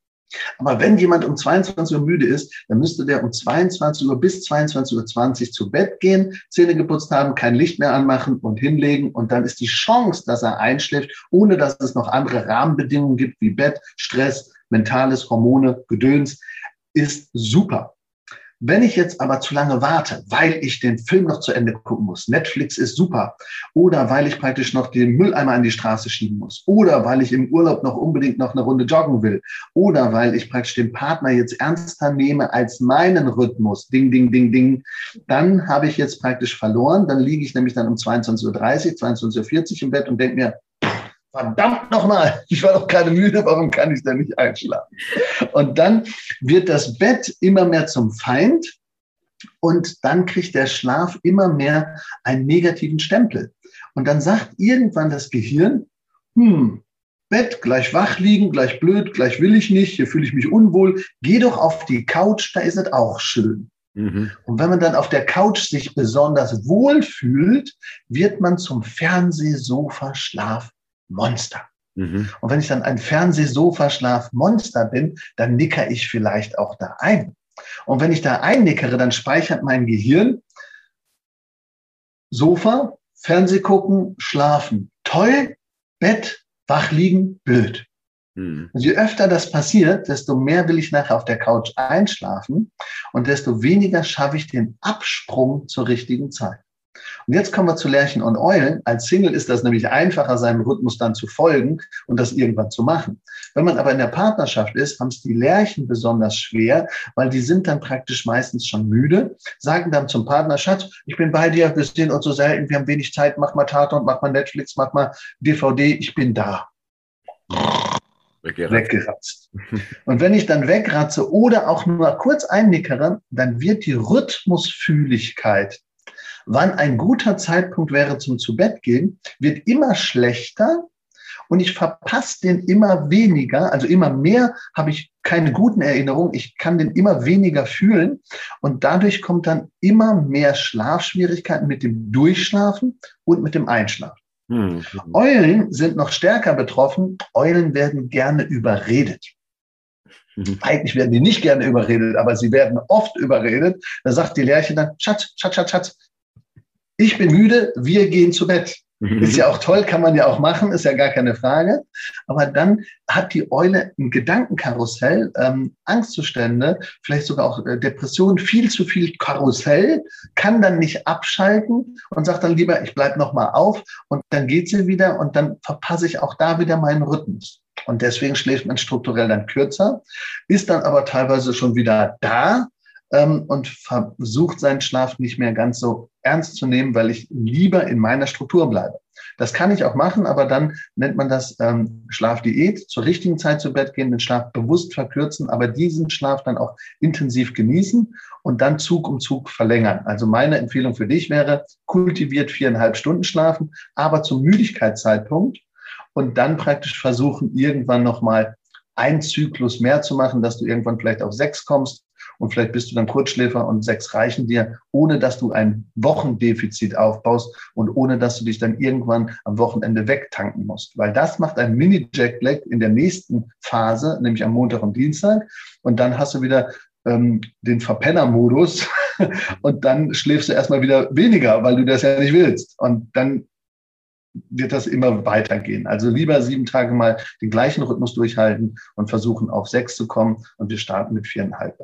B: Aber wenn jemand um 22 Uhr müde ist, dann müsste der um 22 Uhr bis 22.20 Uhr zu Bett gehen, Zähne geputzt haben, kein Licht mehr anmachen und hinlegen. Und dann ist die Chance, dass er einschläft, ohne dass es noch andere Rahmenbedingungen gibt, wie Bett, Stress, mentales, Hormone, Gedöns, ist super. Wenn ich jetzt aber zu lange warte, weil ich den Film noch zu Ende gucken muss, Netflix ist super, oder weil ich praktisch noch den Mülleimer an die Straße schieben muss, oder weil ich im Urlaub noch unbedingt noch eine Runde joggen will, oder weil ich praktisch den Partner jetzt ernster nehme als meinen Rhythmus, ding, ding, ding, ding, dann habe ich jetzt praktisch verloren. Dann liege ich nämlich dann um 22.30 Uhr, 22.40 Uhr im Bett und denke mir, verdammt nochmal, ich war doch gerade müde, warum kann ich denn nicht einschlafen? Und dann wird das Bett immer mehr zum Feind und dann kriegt der Schlaf immer mehr einen negativen Stempel. Und dann sagt irgendwann das Gehirn, hm, Bett, gleich wach liegen, gleich blöd, gleich will ich nicht, hier fühle ich mich unwohl, geh doch auf die Couch, da ist es auch schön. Mhm. Und wenn man dann auf der Couch sich besonders wohl fühlt, wird man zum Fernsehsofa-Schlaf Monster. Mhm. Und wenn ich dann ein Fernsehsofaschlaf-Monster bin, dann nicker ich vielleicht auch da ein. Und wenn ich da einnickere, dann speichert mein Gehirn Sofa, Fernseh gucken, schlafen. Toll, Bett, wach liegen, blöd. Mhm. Und je öfter das passiert, desto mehr will ich nachher auf der Couch einschlafen und desto weniger schaffe ich den Absprung zur richtigen Zeit. Und jetzt kommen wir zu Lerchen und Eulen. Als Single ist das nämlich einfacher, seinem Rhythmus dann zu folgen und das irgendwann zu machen. Wenn man aber in der Partnerschaft ist, haben es die Lerchen besonders schwer, weil die sind dann praktisch meistens schon müde, sagen dann zum Partner, Schatz, ich bin bei dir, wir sehen uns so selten, wir haben wenig Zeit, mach mal Tatort, mach mal Netflix, mach mal DVD, ich bin da. Weggeratzt. weggeratzt. Und wenn ich dann wegratze oder auch nur kurz einnickere, dann wird die Rhythmusfühligkeit wann ein guter Zeitpunkt wäre zum zu Bett gehen, wird immer schlechter und ich verpasse den immer weniger, also immer mehr habe ich keine guten Erinnerungen, ich kann den immer weniger fühlen und dadurch kommt dann immer mehr Schlafschwierigkeiten mit dem Durchschlafen und mit dem Einschlafen. Mhm. Eulen sind noch stärker betroffen. Eulen werden gerne überredet. Mhm. Eigentlich werden die nicht gerne überredet, aber sie werden oft überredet. Da sagt die Lerche dann, Schatz, Schatz, Schatz, Schatz, ich bin müde, wir gehen zu Bett. Mhm. Ist ja auch toll, kann man ja auch machen, ist ja gar keine Frage. Aber dann hat die Eule ein Gedankenkarussell, ähm, Angstzustände, vielleicht sogar auch äh, Depressionen, viel zu viel Karussell, kann dann nicht abschalten und sagt dann lieber, ich bleib noch mal auf und dann geht sie wieder und dann verpasse ich auch da wieder meinen Rhythmus. Und deswegen schläft man strukturell dann kürzer, ist dann aber teilweise schon wieder da, ähm, und versucht seinen Schlaf nicht mehr ganz so ernst zu nehmen, weil ich lieber in meiner Struktur bleibe. Das kann ich auch machen, aber dann nennt man das ähm, Schlafdiät, zur richtigen Zeit zu Bett gehen, den Schlaf bewusst verkürzen, aber diesen Schlaf dann auch intensiv genießen und dann Zug um Zug verlängern. Also meine Empfehlung für dich wäre, kultiviert viereinhalb Stunden schlafen, aber zum Müdigkeitszeitpunkt und dann praktisch versuchen, irgendwann nochmal ein Zyklus mehr zu machen, dass du irgendwann vielleicht auf sechs kommst und vielleicht bist du dann Kurzschläfer und sechs reichen dir, ohne dass du ein Wochendefizit aufbaust und ohne dass du dich dann irgendwann am Wochenende wegtanken musst. Weil das macht ein Mini-Jack Black in der nächsten Phase, nämlich am Montag und Dienstag. Und dann hast du wieder ähm, den Verpenner-Modus und dann schläfst du erstmal wieder weniger, weil du das ja nicht willst. Und dann wird das immer weitergehen. Also lieber sieben Tage mal den gleichen Rhythmus durchhalten und versuchen auf sechs zu kommen und wir starten mit viereinhalb.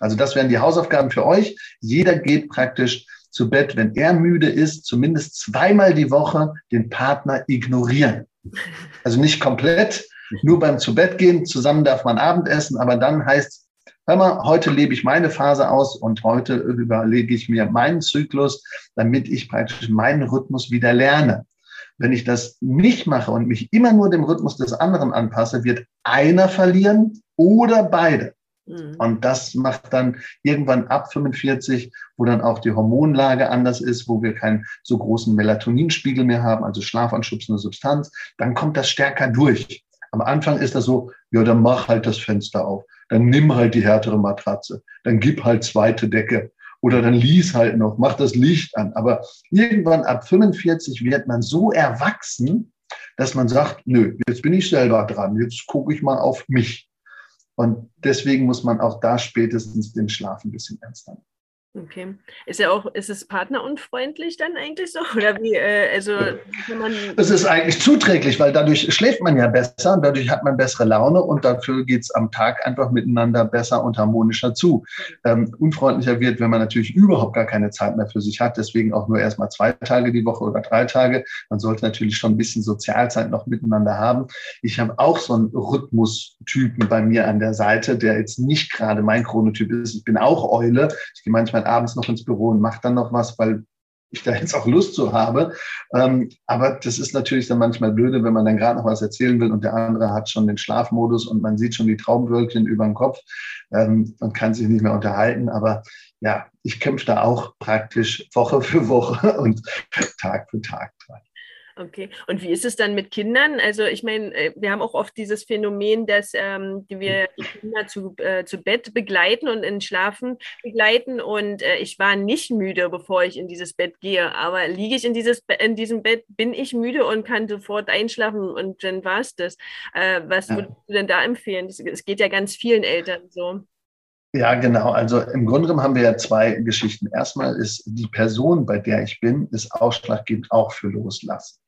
B: Also das wären die Hausaufgaben für euch. Jeder geht praktisch zu Bett, wenn er müde ist, zumindest zweimal die Woche den Partner ignorieren. Also nicht komplett, nur beim zu Bett gehen, zusammen darf man Abendessen, aber dann heißt, hör mal, heute lebe ich meine Phase aus und heute überlege ich mir meinen Zyklus, damit ich praktisch meinen Rhythmus wieder lerne. Wenn ich das nicht mache und mich immer nur dem Rhythmus des anderen anpasse, wird einer verlieren oder beide. Mhm. Und das macht dann irgendwann ab 45, wo dann auch die Hormonlage anders ist, wo wir keinen so großen Melatoninspiegel mehr haben, also schlafanschubsende Substanz, dann kommt das stärker durch. Am Anfang ist das so, ja, dann mach halt das Fenster auf, dann nimm halt die härtere Matratze, dann gib halt zweite Decke oder dann lies halt noch, mach das Licht an. Aber irgendwann ab 45 wird man so erwachsen, dass man sagt, nö, jetzt bin ich selber dran, jetzt gucke ich mal auf mich. Und deswegen muss man auch da spätestens den Schlaf ein bisschen ernster nehmen.
D: Okay. Ist ja auch, ist es partnerunfreundlich dann eigentlich so? Oder wie, äh, also
B: man. Es ist eigentlich zuträglich, weil dadurch schläft man ja besser, dadurch hat man bessere Laune und dafür geht es am Tag einfach miteinander besser und harmonischer zu. Ähm, unfreundlicher wird, wenn man natürlich überhaupt gar keine Zeit mehr für sich hat, deswegen auch nur erstmal zwei Tage die Woche oder drei Tage. Man sollte natürlich schon ein bisschen Sozialzeit noch miteinander haben. Ich habe auch so einen Rhythmustypen bei mir an der Seite, der jetzt nicht gerade mein Chronotyp ist. Ich bin auch Eule. Ich gehe manchmal halt abends noch ins Büro und mache dann noch was, weil ich da jetzt auch Lust zu habe. Ähm, aber das ist natürlich dann manchmal blöde, wenn man dann gerade noch was erzählen will und der andere hat schon den Schlafmodus und man sieht schon die Traumwölkchen über dem Kopf ähm, und kann sich nicht mehr unterhalten. Aber ja, ich kämpfe da auch praktisch Woche für Woche und Tag für Tag dran.
D: Okay. Und wie ist es dann mit Kindern? Also ich meine, äh, wir haben auch oft dieses Phänomen, dass ähm, wir die Kinder zu, äh, zu Bett begleiten und in Schlafen begleiten. Und äh, ich war nicht müde, bevor ich in dieses Bett gehe. Aber liege ich in, dieses, in diesem Bett, bin ich müde und kann sofort einschlafen und dann war es das. Äh, was ja. würdest du denn da empfehlen? Es geht ja ganz vielen Eltern so.
B: Ja, genau. Also im Grunde genommen haben wir ja zwei Geschichten. Erstmal ist die Person, bei der ich bin, ist ausschlaggebend auch für Loslassen.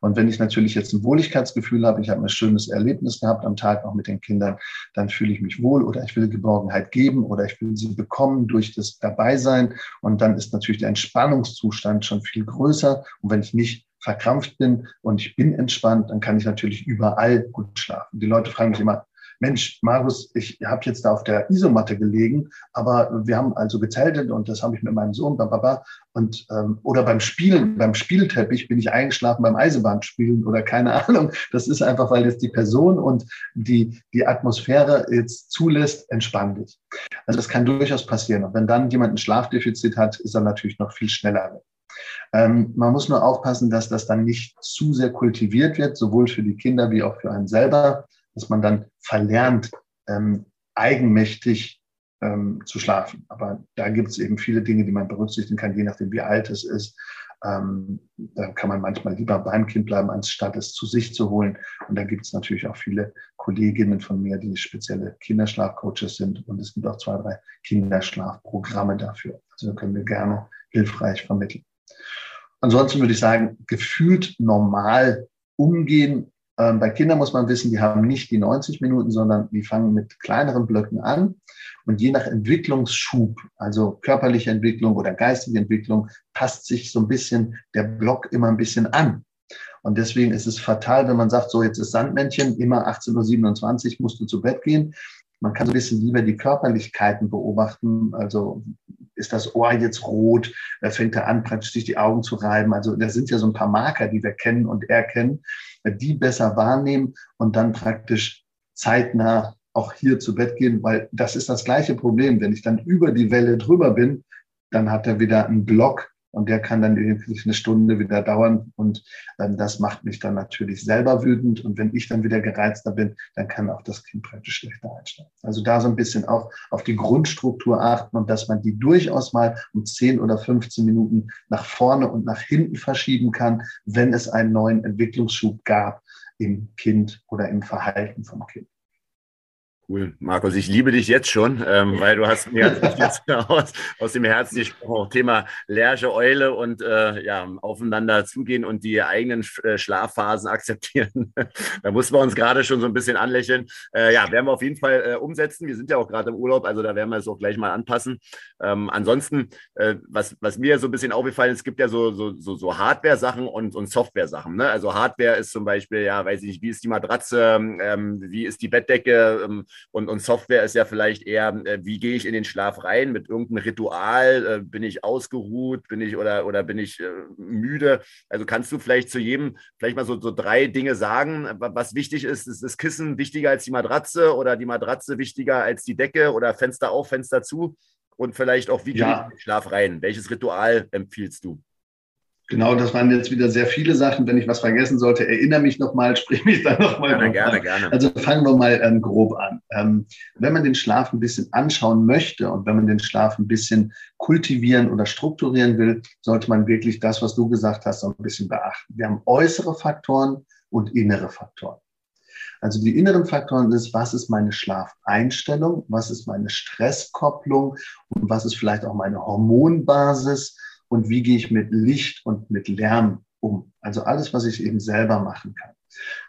B: Und wenn ich natürlich jetzt ein Wohligkeitsgefühl habe, ich habe ein schönes Erlebnis gehabt am Tag auch mit den Kindern, dann fühle ich mich wohl oder ich will Geborgenheit geben oder ich will sie bekommen durch das Dabeisein. Und dann ist natürlich der Entspannungszustand schon viel größer. Und wenn ich nicht verkrampft bin und ich bin entspannt, dann kann ich natürlich überall gut schlafen. Die Leute fragen mich immer, Mensch, Markus, ich habe jetzt da auf der Isomatte gelegen, aber wir haben also gezeltet und das habe ich mit meinem Sohn, bababa, und ähm, oder beim Spielen, beim Spielteppich bin ich eingeschlafen beim Eisenbahnspielen oder keine Ahnung. Das ist einfach, weil jetzt die Person und die, die Atmosphäre jetzt zulässt, entspann dich. Also das kann durchaus passieren. Und wenn dann jemand ein Schlafdefizit hat, ist er natürlich noch viel schneller weg. Ähm, man muss nur aufpassen, dass das dann nicht zu sehr kultiviert wird, sowohl für die Kinder wie auch für einen selber dass man dann verlernt, ähm, eigenmächtig ähm, zu schlafen. Aber da gibt es eben viele Dinge, die man berücksichtigen kann, je nachdem, wie alt es ist. Ähm, dann kann man manchmal lieber beim Kind bleiben, anstatt es zu sich zu holen. Und da gibt es natürlich auch viele Kolleginnen von mir, die spezielle Kinderschlafcoaches sind. Und es gibt auch zwei, drei Kinderschlafprogramme dafür. Also da können wir gerne hilfreich vermitteln. Ansonsten würde ich sagen, gefühlt normal umgehen ähm, bei Kindern muss man wissen, die haben nicht die 90 Minuten, sondern die fangen mit kleineren Blöcken an. Und je nach Entwicklungsschub, also körperliche Entwicklung oder geistige Entwicklung, passt sich so ein bisschen der Block immer ein bisschen an. Und deswegen ist es fatal, wenn man sagt, so jetzt ist Sandmännchen, immer 18.27 Uhr musst du zu Bett gehen. Man kann so ein bisschen lieber die Körperlichkeiten beobachten. Also ist das Ohr jetzt rot? Fängt er an, praktisch sich die Augen zu reiben? Also das sind ja so ein paar Marker, die wir kennen und erkennen, die besser wahrnehmen und dann praktisch zeitnah auch hier zu Bett gehen, weil das ist das gleiche Problem. Wenn ich dann über die Welle drüber bin, dann hat er wieder einen Block und der kann dann wirklich eine Stunde wieder dauern. Und ähm, das macht mich dann natürlich selber wütend. Und wenn ich dann wieder gereizter bin, dann kann auch das Kind praktisch schlechter einsteigen. Also da so ein bisschen auch auf die Grundstruktur achten und dass man die durchaus mal um 10 oder 15 Minuten nach vorne und nach hinten verschieben kann, wenn es einen neuen Entwicklungsschub gab im Kind oder im Verhalten vom Kind.
C: Cool, Markus, ich liebe dich jetzt schon, ähm, weil du hast mir jetzt aus, aus dem Herzen gesprochen, auch Thema Lerche, Eule und äh, ja, aufeinander zugehen und die eigenen äh, Schlafphasen akzeptieren. da mussten wir uns gerade schon so ein bisschen anlächeln. Äh, ja, werden wir auf jeden Fall äh, umsetzen. Wir sind ja auch gerade im Urlaub, also da werden wir es auch gleich mal anpassen. Ähm, ansonsten, äh, was, was mir so ein bisschen aufgefallen ist, es gibt ja so, so, so, so Hardware-Sachen und, und Software-Sachen. Ne? Also Hardware ist zum Beispiel, ja, weiß ich nicht, wie ist die Matratze, ähm, wie ist die Bettdecke, ähm, und, und Software ist ja vielleicht eher, äh, wie gehe ich in den Schlaf rein mit irgendeinem Ritual? Äh, bin ich ausgeruht? Bin ich oder, oder bin ich äh, müde? Also kannst du vielleicht zu jedem vielleicht mal so, so drei Dinge sagen, was wichtig ist? Ist das Kissen wichtiger als die Matratze oder die Matratze wichtiger als die Decke oder Fenster auf, Fenster zu? Und vielleicht auch, wie gehe ja. ich in den Schlaf rein? Welches Ritual empfiehlst du?
B: Genau, das waren jetzt wieder sehr viele Sachen. Wenn ich was vergessen sollte, erinnere mich nochmal, sprich mich dann nochmal.
C: Gerne, gerne, gerne.
B: Also fangen wir mal ähm, grob an. Ähm, wenn man den Schlaf ein bisschen anschauen möchte und wenn man den Schlaf ein bisschen kultivieren oder strukturieren will, sollte man wirklich das, was du gesagt hast, so ein bisschen beachten. Wir haben äußere Faktoren und innere Faktoren. Also die inneren Faktoren ist, was ist meine Schlafeinstellung, was ist meine Stresskopplung und was ist vielleicht auch meine Hormonbasis und wie gehe ich mit Licht und mit Lärm um. Also alles, was ich eben selber machen kann.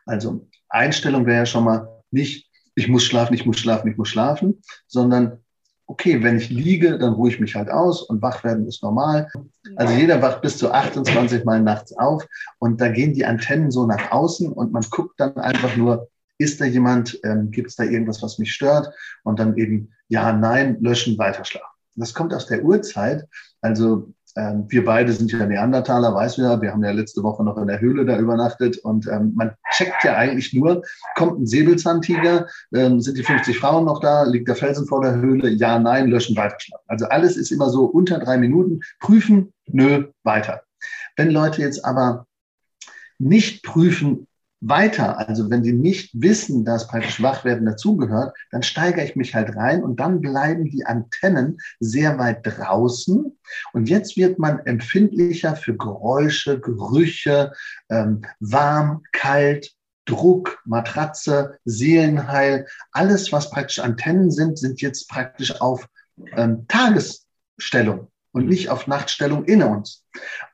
B: Also Einstellung wäre ja schon mal nicht, ich muss schlafen, ich muss schlafen, ich muss schlafen, sondern okay, wenn ich liege, dann ruhe ich mich halt aus und wach werden ist normal. Also jeder wacht bis zu 28 Mal nachts auf und da gehen die Antennen so nach außen und man guckt dann einfach nur, ist da jemand, ähm, gibt es da irgendwas, was mich stört und dann eben ja, nein, löschen, weiterschlafen. Das kommt aus der Urzeit. Also ähm, wir beide sind ja Neandertaler, weiß wir. Wir haben ja letzte Woche noch in der Höhle da übernachtet und ähm, man checkt ja eigentlich nur, kommt ein Säbelzahntiger, ähm, sind die 50 Frauen noch da, liegt der Felsen vor der Höhle, ja, nein, löschen, weiterschlafen. Also alles ist immer so unter drei Minuten, prüfen, nö, weiter. Wenn Leute jetzt aber nicht prüfen, weiter, also wenn die nicht wissen, dass praktisch Wachwerden dazugehört, dann steigere ich mich halt rein und dann bleiben die Antennen sehr weit draußen. Und jetzt wird man empfindlicher für Geräusche, Gerüche, ähm, warm, kalt, Druck, Matratze, Seelenheil, alles, was praktisch Antennen sind, sind jetzt praktisch auf ähm, Tagesstellung und nicht auf Nachtstellung in uns.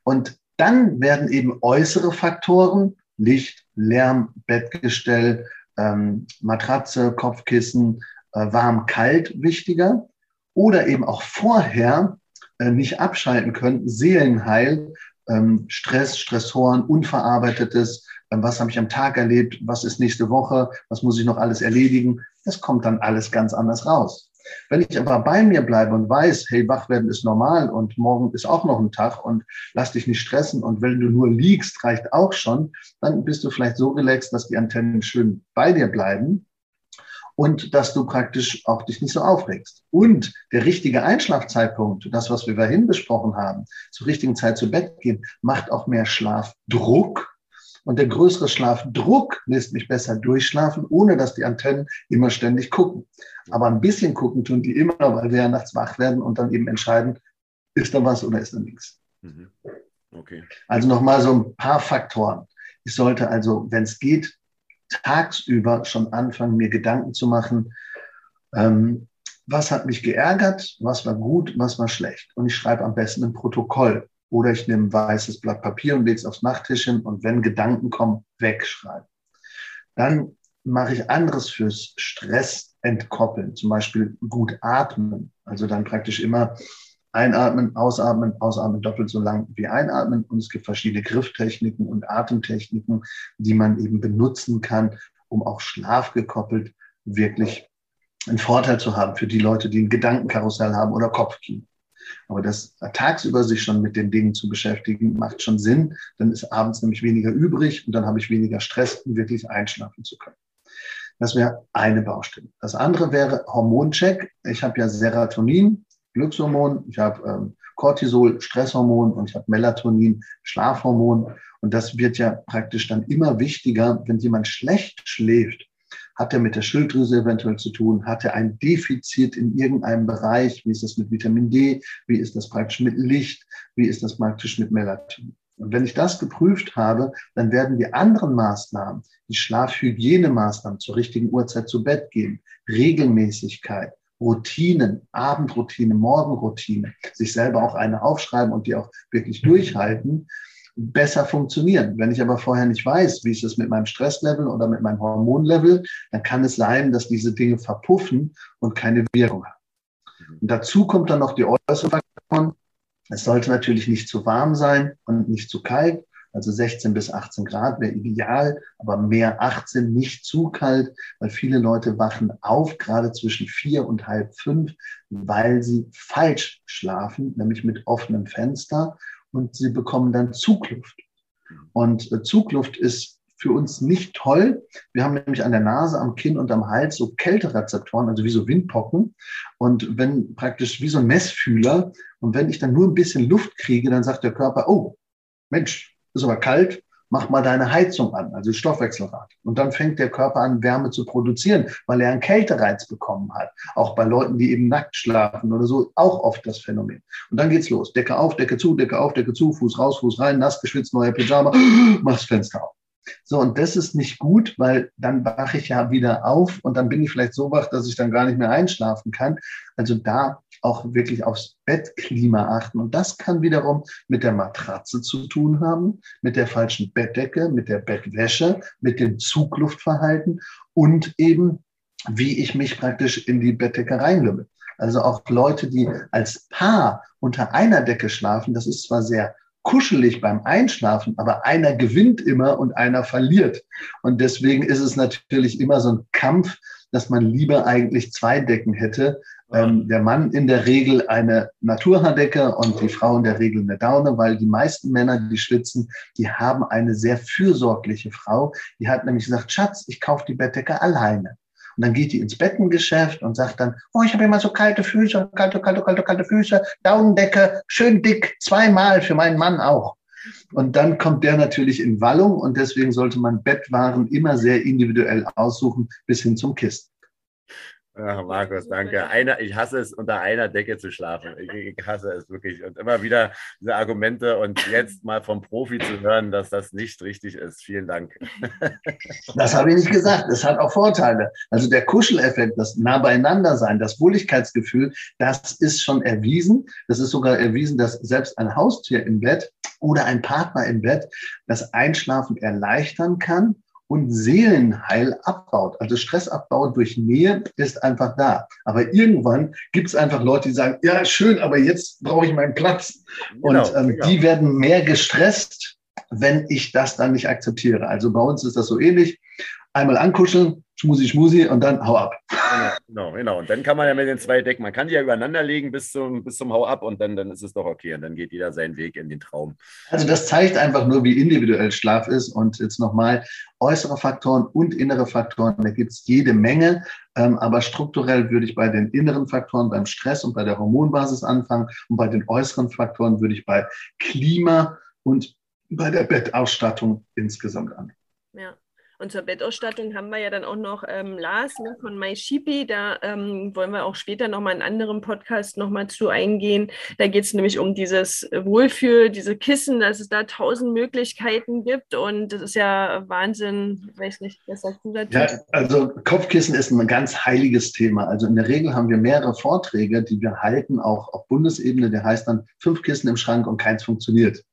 B: Und dann werden eben äußere Faktoren, Licht, Lärm, Bettgestell, ähm, Matratze, Kopfkissen, äh, warm, kalt wichtiger. Oder eben auch vorher äh, nicht abschalten können, Seelenheil, ähm, Stress, Stressoren, Unverarbeitetes, äh, was habe ich am Tag erlebt, was ist nächste Woche, was muss ich noch alles erledigen. Das kommt dann alles ganz anders raus. Wenn ich aber bei mir bleibe und weiß, hey, wach werden ist normal und morgen ist auch noch ein Tag und lass dich nicht stressen und wenn du nur liegst, reicht auch schon, dann bist du vielleicht so relaxed, dass die Antennen schön bei dir bleiben und dass du praktisch auch dich nicht so aufregst. Und der richtige Einschlafzeitpunkt, das, was wir vorhin besprochen haben, zur richtigen Zeit zu Bett gehen, macht auch mehr Schlafdruck und der größere Schlafdruck lässt mich besser durchschlafen, ohne dass die Antennen immer ständig gucken. Aber ein bisschen gucken tun die immer, weil wir ja nachts wach werden und dann eben entscheiden, ist da was oder ist da nichts. Mhm. Okay. Also nochmal so ein paar Faktoren. Ich sollte also, wenn es geht, tagsüber schon anfangen, mir Gedanken zu machen, ähm, was hat mich geärgert, was war gut, was war schlecht. Und ich schreibe am besten ein Protokoll. Oder ich nehme ein weißes Blatt Papier und lege es aufs Nachttischchen und wenn Gedanken kommen, wegschreiben. Dann mache ich anderes fürs Stress entkoppeln, zum Beispiel gut atmen. Also dann praktisch immer einatmen, ausatmen, ausatmen doppelt so lang wie einatmen. Und es gibt verschiedene Grifftechniken und Atemtechniken, die man eben benutzen kann, um auch schlafgekoppelt wirklich einen Vorteil zu haben für die Leute, die ein Gedankenkarussell haben oder Kopfkino. Aber das tagsüber sich schon mit den Dingen zu beschäftigen, macht schon Sinn. Dann ist abends nämlich weniger übrig und dann habe ich weniger Stress, um wirklich einschlafen zu können. Das wäre eine Baustelle. Das andere wäre Hormoncheck. Ich habe ja Serotonin, Glückshormon, ich habe ähm, Cortisol, Stresshormon und ich habe Melatonin, Schlafhormon. Und das wird ja praktisch dann immer wichtiger, wenn jemand schlecht schläft hat er mit der Schilddrüse eventuell zu tun? Hat er ein Defizit in irgendeinem Bereich? Wie ist das mit Vitamin D? Wie ist das praktisch mit Licht? Wie ist das praktisch mit Melatonin? Und wenn ich das geprüft habe, dann werden die anderen Maßnahmen, die Schlafhygienemaßnahmen zur richtigen Uhrzeit zu Bett gehen, Regelmäßigkeit, Routinen, Abendroutine, Morgenroutine, sich selber auch eine aufschreiben und die auch wirklich durchhalten, besser funktionieren. Wenn ich aber vorher nicht weiß, wie ist es mit meinem Stresslevel oder mit meinem Hormonlevel, dann kann es sein, dass diese Dinge verpuffen und keine Wirkung haben. Und dazu kommt dann noch die äußeren Faktoren. Es sollte natürlich nicht zu warm sein und nicht zu kalt. Also 16 bis 18 Grad wäre ideal, aber mehr 18, nicht zu kalt, weil viele Leute wachen auf, gerade zwischen vier und halb fünf, weil sie falsch schlafen, nämlich mit offenem Fenster und sie bekommen dann Zugluft. Und äh, Zugluft ist für uns nicht toll. Wir haben nämlich an der Nase, am Kinn und am Hals so Kälterezeptoren, also wie so Windpocken. Und wenn praktisch wie so ein Messfühler, und wenn ich dann nur ein bisschen Luft kriege, dann sagt der Körper, oh, Mensch, ist aber kalt, mach mal deine Heizung an, also Stoffwechselrad. Und dann fängt der Körper an, Wärme zu produzieren, weil er einen Kältereiz bekommen hat. Auch bei Leuten, die eben nackt schlafen oder so, auch oft das Phänomen. Und dann geht's los. Decke auf, Decke zu, Decke auf, Decke zu, Fuß raus, Fuß rein, nass geschwitzt, neuer Pyjama, mach's Fenster auf. So, und das ist nicht gut, weil dann wache ich ja wieder auf und dann bin ich vielleicht so wach, dass ich dann gar nicht mehr einschlafen kann. Also da auch wirklich aufs Bettklima achten. Und das kann wiederum mit der Matratze zu tun haben, mit der falschen Bettdecke, mit der Bettwäsche, mit dem Zugluftverhalten und eben, wie ich mich praktisch in die Bettdecke reinlümmel. Also auch Leute, die als Paar unter einer Decke schlafen, das ist zwar sehr kuschelig beim Einschlafen, aber einer gewinnt immer und einer verliert. Und deswegen ist es natürlich immer so ein Kampf, dass man lieber eigentlich zwei Decken hätte. Ähm, der Mann in der Regel eine Naturhaardecke und die Frau in der Regel eine Daune, weil die meisten Männer, die schwitzen, die haben eine sehr fürsorgliche Frau. Die hat nämlich gesagt, Schatz, ich kaufe die Bettdecke alleine. Und dann geht die ins Bettengeschäft und sagt dann, oh, ich habe immer so kalte Füße, kalte, kalte, kalte, kalte Füße, Daunendecke, schön dick, zweimal für meinen Mann auch. Und dann kommt der natürlich in Wallung und deswegen sollte man Bettwaren immer sehr individuell aussuchen bis hin zum Kissen.
C: Ach, Markus, danke. Einer, ich hasse es, unter einer Decke zu schlafen. Ich, ich, hasse es wirklich. Und immer wieder diese Argumente und jetzt mal vom Profi zu hören, dass das nicht richtig ist. Vielen Dank.
B: Das habe ich nicht gesagt. Es hat auch Vorteile. Also der Kuscheleffekt, das nah beieinander sein, das Wohligkeitsgefühl, das ist schon erwiesen. Das ist sogar erwiesen, dass selbst ein Haustier im Bett oder ein Partner im Bett das Einschlafen erleichtern kann und Seelenheil abbaut. Also Stressabbau durch Nähe ist einfach da. Aber irgendwann gibt es einfach Leute, die sagen, ja, schön, aber jetzt brauche ich meinen Platz. Genau, und ähm, genau. die werden mehr gestresst, wenn ich das dann nicht akzeptiere. Also bei uns ist das so ähnlich. Einmal ankuscheln, schmusi, schmusi und dann hau ab.
C: Genau, genau. Und dann kann man ja mit den zwei Decken, man kann die ja übereinander legen bis zum, bis zum Hau ab und dann, dann ist es doch okay. Und dann geht jeder seinen Weg in den Traum.
B: Also das zeigt einfach nur, wie individuell Schlaf ist. Und jetzt nochmal, äußere Faktoren und innere Faktoren, da gibt es jede Menge. Ähm, aber strukturell würde ich bei den inneren Faktoren, beim Stress und bei der Hormonbasis anfangen. Und bei den äußeren Faktoren würde ich bei Klima und bei der Bettausstattung insgesamt anfangen.
D: Ja. Und zur Bettausstattung haben wir ja dann auch noch ähm, Lars ne, von MySheepy. Da ähm, wollen wir auch später nochmal in einem anderen Podcast nochmal zu eingehen. Da geht es nämlich um dieses Wohlfühl, diese Kissen, dass es da tausend Möglichkeiten gibt. Und das ist ja Wahnsinn. Ich weiß nicht, was sagst du dazu?
B: Ja, also Kopfkissen ist ein ganz heiliges Thema. Also in der Regel haben wir mehrere Vorträge, die wir halten, auch auf Bundesebene. Der heißt dann fünf Kissen im Schrank und keins funktioniert.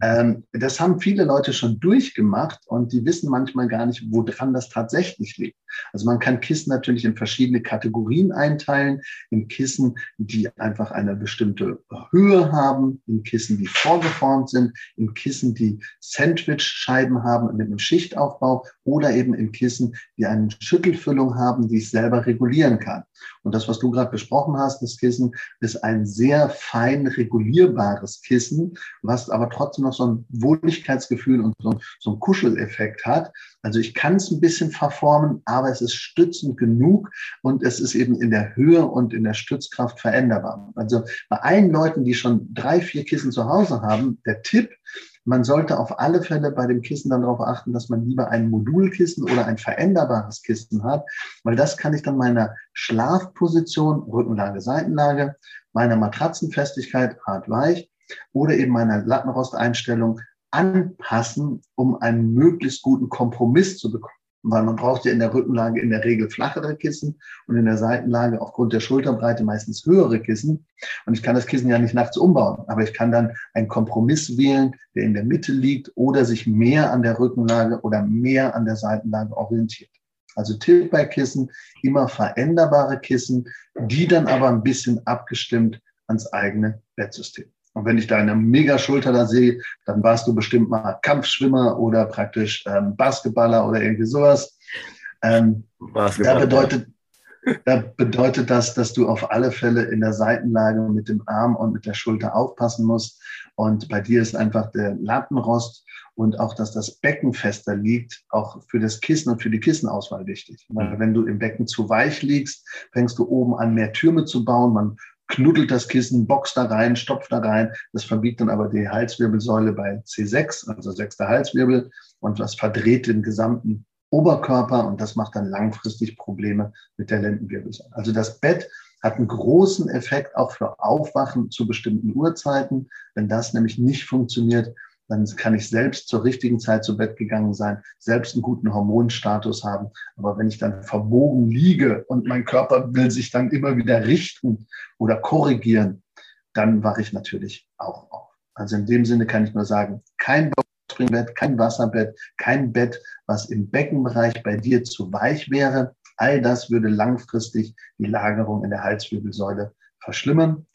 B: Ähm, das haben viele Leute schon durchgemacht und die wissen manchmal gar nicht, woran das tatsächlich liegt. Also man kann Kissen natürlich in verschiedene Kategorien einteilen, in Kissen, die einfach eine bestimmte Höhe haben, in Kissen, die vorgeformt sind, in Kissen, die Sandwich-Scheiben haben mit einem Schichtaufbau oder eben in Kissen, die eine Schüttelfüllung haben, die ich selber regulieren kann. Und das, was du gerade besprochen hast, das Kissen, ist ein sehr fein regulierbares Kissen, was aber trotzdem noch so ein Wohligkeitsgefühl und so, so ein Kuscheleffekt hat. Also ich kann es ein bisschen verformen, aber es ist stützend genug und es ist eben in der Höhe und in der Stützkraft veränderbar. Also bei allen Leuten, die schon drei, vier Kissen zu Hause haben, der Tipp, man sollte auf alle Fälle bei dem Kissen dann darauf achten, dass man lieber ein Modulkissen oder ein veränderbares Kissen hat, weil das kann ich dann meiner Schlafposition, Rückenlage, Seitenlage, meiner Matratzenfestigkeit, hart weich oder eben meiner Lattenrosteinstellung anpassen, um einen möglichst guten Kompromiss zu bekommen weil man braucht ja in der Rückenlage in der Regel flachere Kissen und in der Seitenlage aufgrund der Schulterbreite meistens höhere Kissen. Und ich kann das Kissen ja nicht nachts umbauen, aber ich kann dann einen Kompromiss wählen, der in der Mitte liegt oder sich mehr an der Rückenlage oder mehr an der Seitenlage orientiert. Also Tipp bei Kissen, immer veränderbare Kissen, die dann aber ein bisschen abgestimmt ans eigene Bettsystem. Und wenn ich deine Mega-Schulter da sehe, dann warst du bestimmt mal Kampfschwimmer oder praktisch ähm, Basketballer oder irgendwie sowas. Ähm, da bedeutet, da bedeutet das, dass du auf alle Fälle in der Seitenlage mit dem Arm und mit der Schulter aufpassen musst. Und bei dir ist einfach der Lattenrost und auch, dass das Becken fester liegt, auch für das Kissen und für die Kissenauswahl wichtig. Weil wenn du im Becken zu weich liegst, fängst du oben an, mehr Türme zu bauen. Man knuddelt das Kissen, boxt da rein, stopft da rein. Das verbiegt dann aber die Halswirbelsäule bei C6, also sechster Halswirbel, und das verdreht den gesamten Oberkörper und das macht dann langfristig Probleme mit der Lendenwirbelsäule. Also das Bett hat einen großen Effekt auch für Aufwachen zu bestimmten Uhrzeiten. Wenn das nämlich nicht funktioniert, dann kann ich selbst zur richtigen Zeit zu Bett gegangen sein, selbst einen guten Hormonstatus haben. Aber wenn ich dann verbogen liege und mein Körper will sich dann immer wieder richten oder korrigieren, dann wache ich natürlich auch auf. Also in dem Sinne kann ich nur sagen, kein Springbett, kein Wasserbett, kein Bett, was im Beckenbereich bei dir zu weich wäre. All das würde langfristig die Lagerung in der Halswirbelsäule verschlimmern.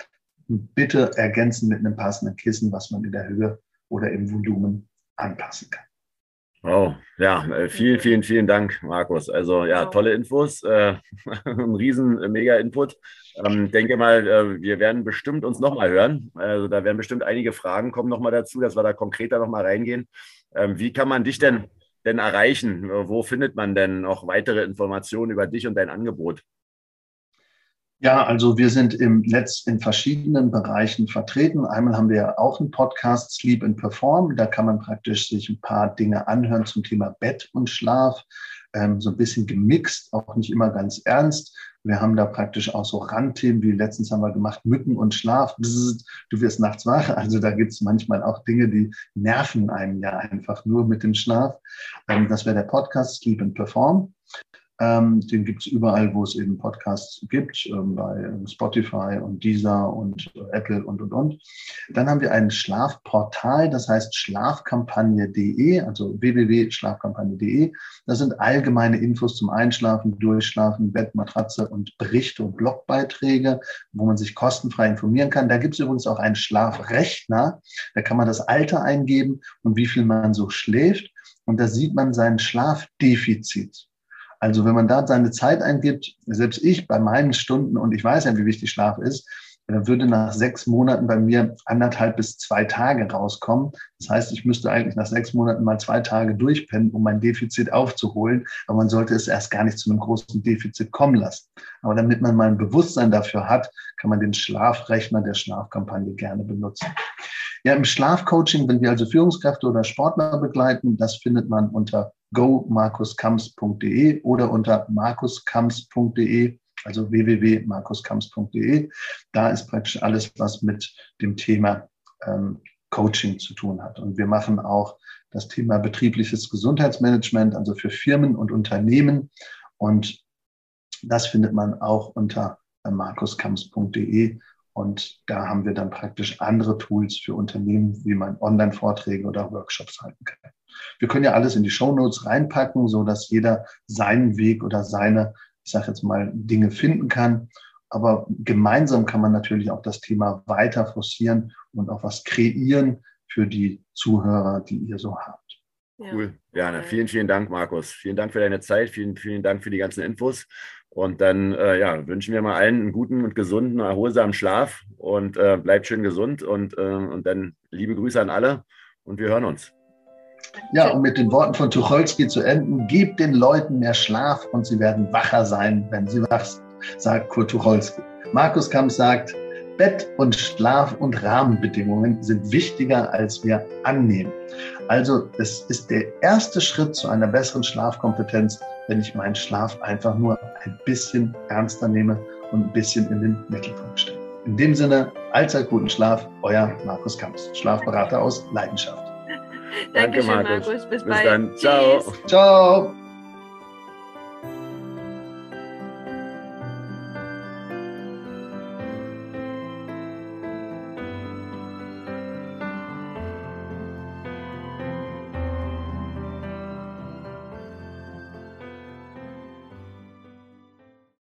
B: Bitte ergänzen mit einem passenden Kissen, was man in der Höhe oder im Volumen anpassen kann.
C: Oh, ja, äh, vielen, vielen, vielen Dank, Markus. Also ja, tolle Infos, äh, ein riesen äh, mega Input. Ähm, denke mal, äh, wir werden bestimmt uns nochmal hören. Also da werden bestimmt einige Fragen kommen nochmal dazu, dass wir da konkreter nochmal reingehen. Ähm, wie kann man dich denn, denn erreichen? Wo findet man denn noch weitere Informationen über dich und dein Angebot?
B: Ja, also wir sind im Netz in verschiedenen Bereichen vertreten. Einmal haben wir auch einen Podcast Sleep and Perform. Da kann man praktisch sich ein paar Dinge anhören zum Thema Bett und Schlaf. Ähm, so ein bisschen gemixt, auch nicht immer ganz ernst. Wir haben da praktisch auch so Randthemen, wie letztens haben wir gemacht, Mücken und Schlaf. Du wirst nachts wach. Also da gibt es manchmal auch Dinge, die nerven einen ja einfach nur mit dem Schlaf. Ähm, das wäre der Podcast Sleep and Perform. Ähm, den gibt es überall, wo es eben Podcasts gibt, ähm, bei Spotify und Deezer und äh, Apple und, und, und. Dann haben wir ein Schlafportal, das heißt schlafkampagne.de, also www.schlafkampagne.de. Das sind allgemeine Infos zum Einschlafen, Durchschlafen, Bett, Matratze und Berichte und Blogbeiträge, wo man sich kostenfrei informieren kann. Da gibt es übrigens auch einen Schlafrechner. Da kann man das Alter eingeben und wie viel man so schläft. Und da sieht man sein Schlafdefizit. Also wenn man da seine Zeit eingibt, selbst ich bei meinen Stunden, und ich weiß ja, wie wichtig Schlaf ist, äh, würde nach sechs Monaten bei mir anderthalb bis zwei Tage rauskommen. Das heißt, ich müsste eigentlich nach sechs Monaten mal zwei Tage durchpennen, um mein Defizit aufzuholen. Aber man sollte es erst gar nicht zu einem großen Defizit kommen lassen. Aber damit man mal ein Bewusstsein dafür hat, kann man den Schlafrechner der Schlafkampagne gerne benutzen. Ja, im Schlafcoaching, wenn wir also Führungskräfte oder Sportler begleiten, das findet man unter go-markuskamps.de oder unter markuskamps.de, also www.markuskamps.de. Da ist praktisch alles, was mit dem Thema ähm, Coaching zu tun hat. Und wir machen auch das Thema betriebliches Gesundheitsmanagement, also für Firmen und Unternehmen. Und das findet man auch unter markuskamps.de. Und da haben wir dann praktisch andere Tools für Unternehmen, wie man Online-Vorträge oder Workshops halten kann. Wir können ja alles in die Show Notes reinpacken, so dass jeder seinen Weg oder seine, ich sage jetzt mal, Dinge finden kann. Aber gemeinsam kann man natürlich auch das Thema weiter forcieren und auch was kreieren für die Zuhörer, die ihr so habt.
C: Cool. Ja, na, vielen, vielen Dank, Markus. Vielen Dank für deine Zeit. Vielen, vielen Dank für die ganzen Infos. Und dann äh, ja, wünschen wir mal allen einen guten und gesunden, erholsamen Schlaf und äh, bleibt schön gesund und, äh, und dann liebe Grüße an alle und wir hören uns.
B: Ja, und mit den Worten von Tucholsky zu enden, gebt den Leuten mehr Schlaf und sie werden wacher sein, wenn sie wach sind, sagt Kurt Tucholsky. Markus Kamp sagt, Bett und Schlaf und Rahmenbedingungen sind wichtiger, als wir annehmen. Also es ist der erste Schritt zu einer besseren Schlafkompetenz, wenn ich meinen Schlaf einfach nur ein bisschen ernster nehme und ein bisschen in den Mittelpunkt stelle. In dem Sinne, allzeit guten Schlaf, euer Markus Kamps, Schlafberater aus Leidenschaft.
C: Danke, Markus. Markus. Bis, Bis bald. dann. Ciao.
B: Ciao.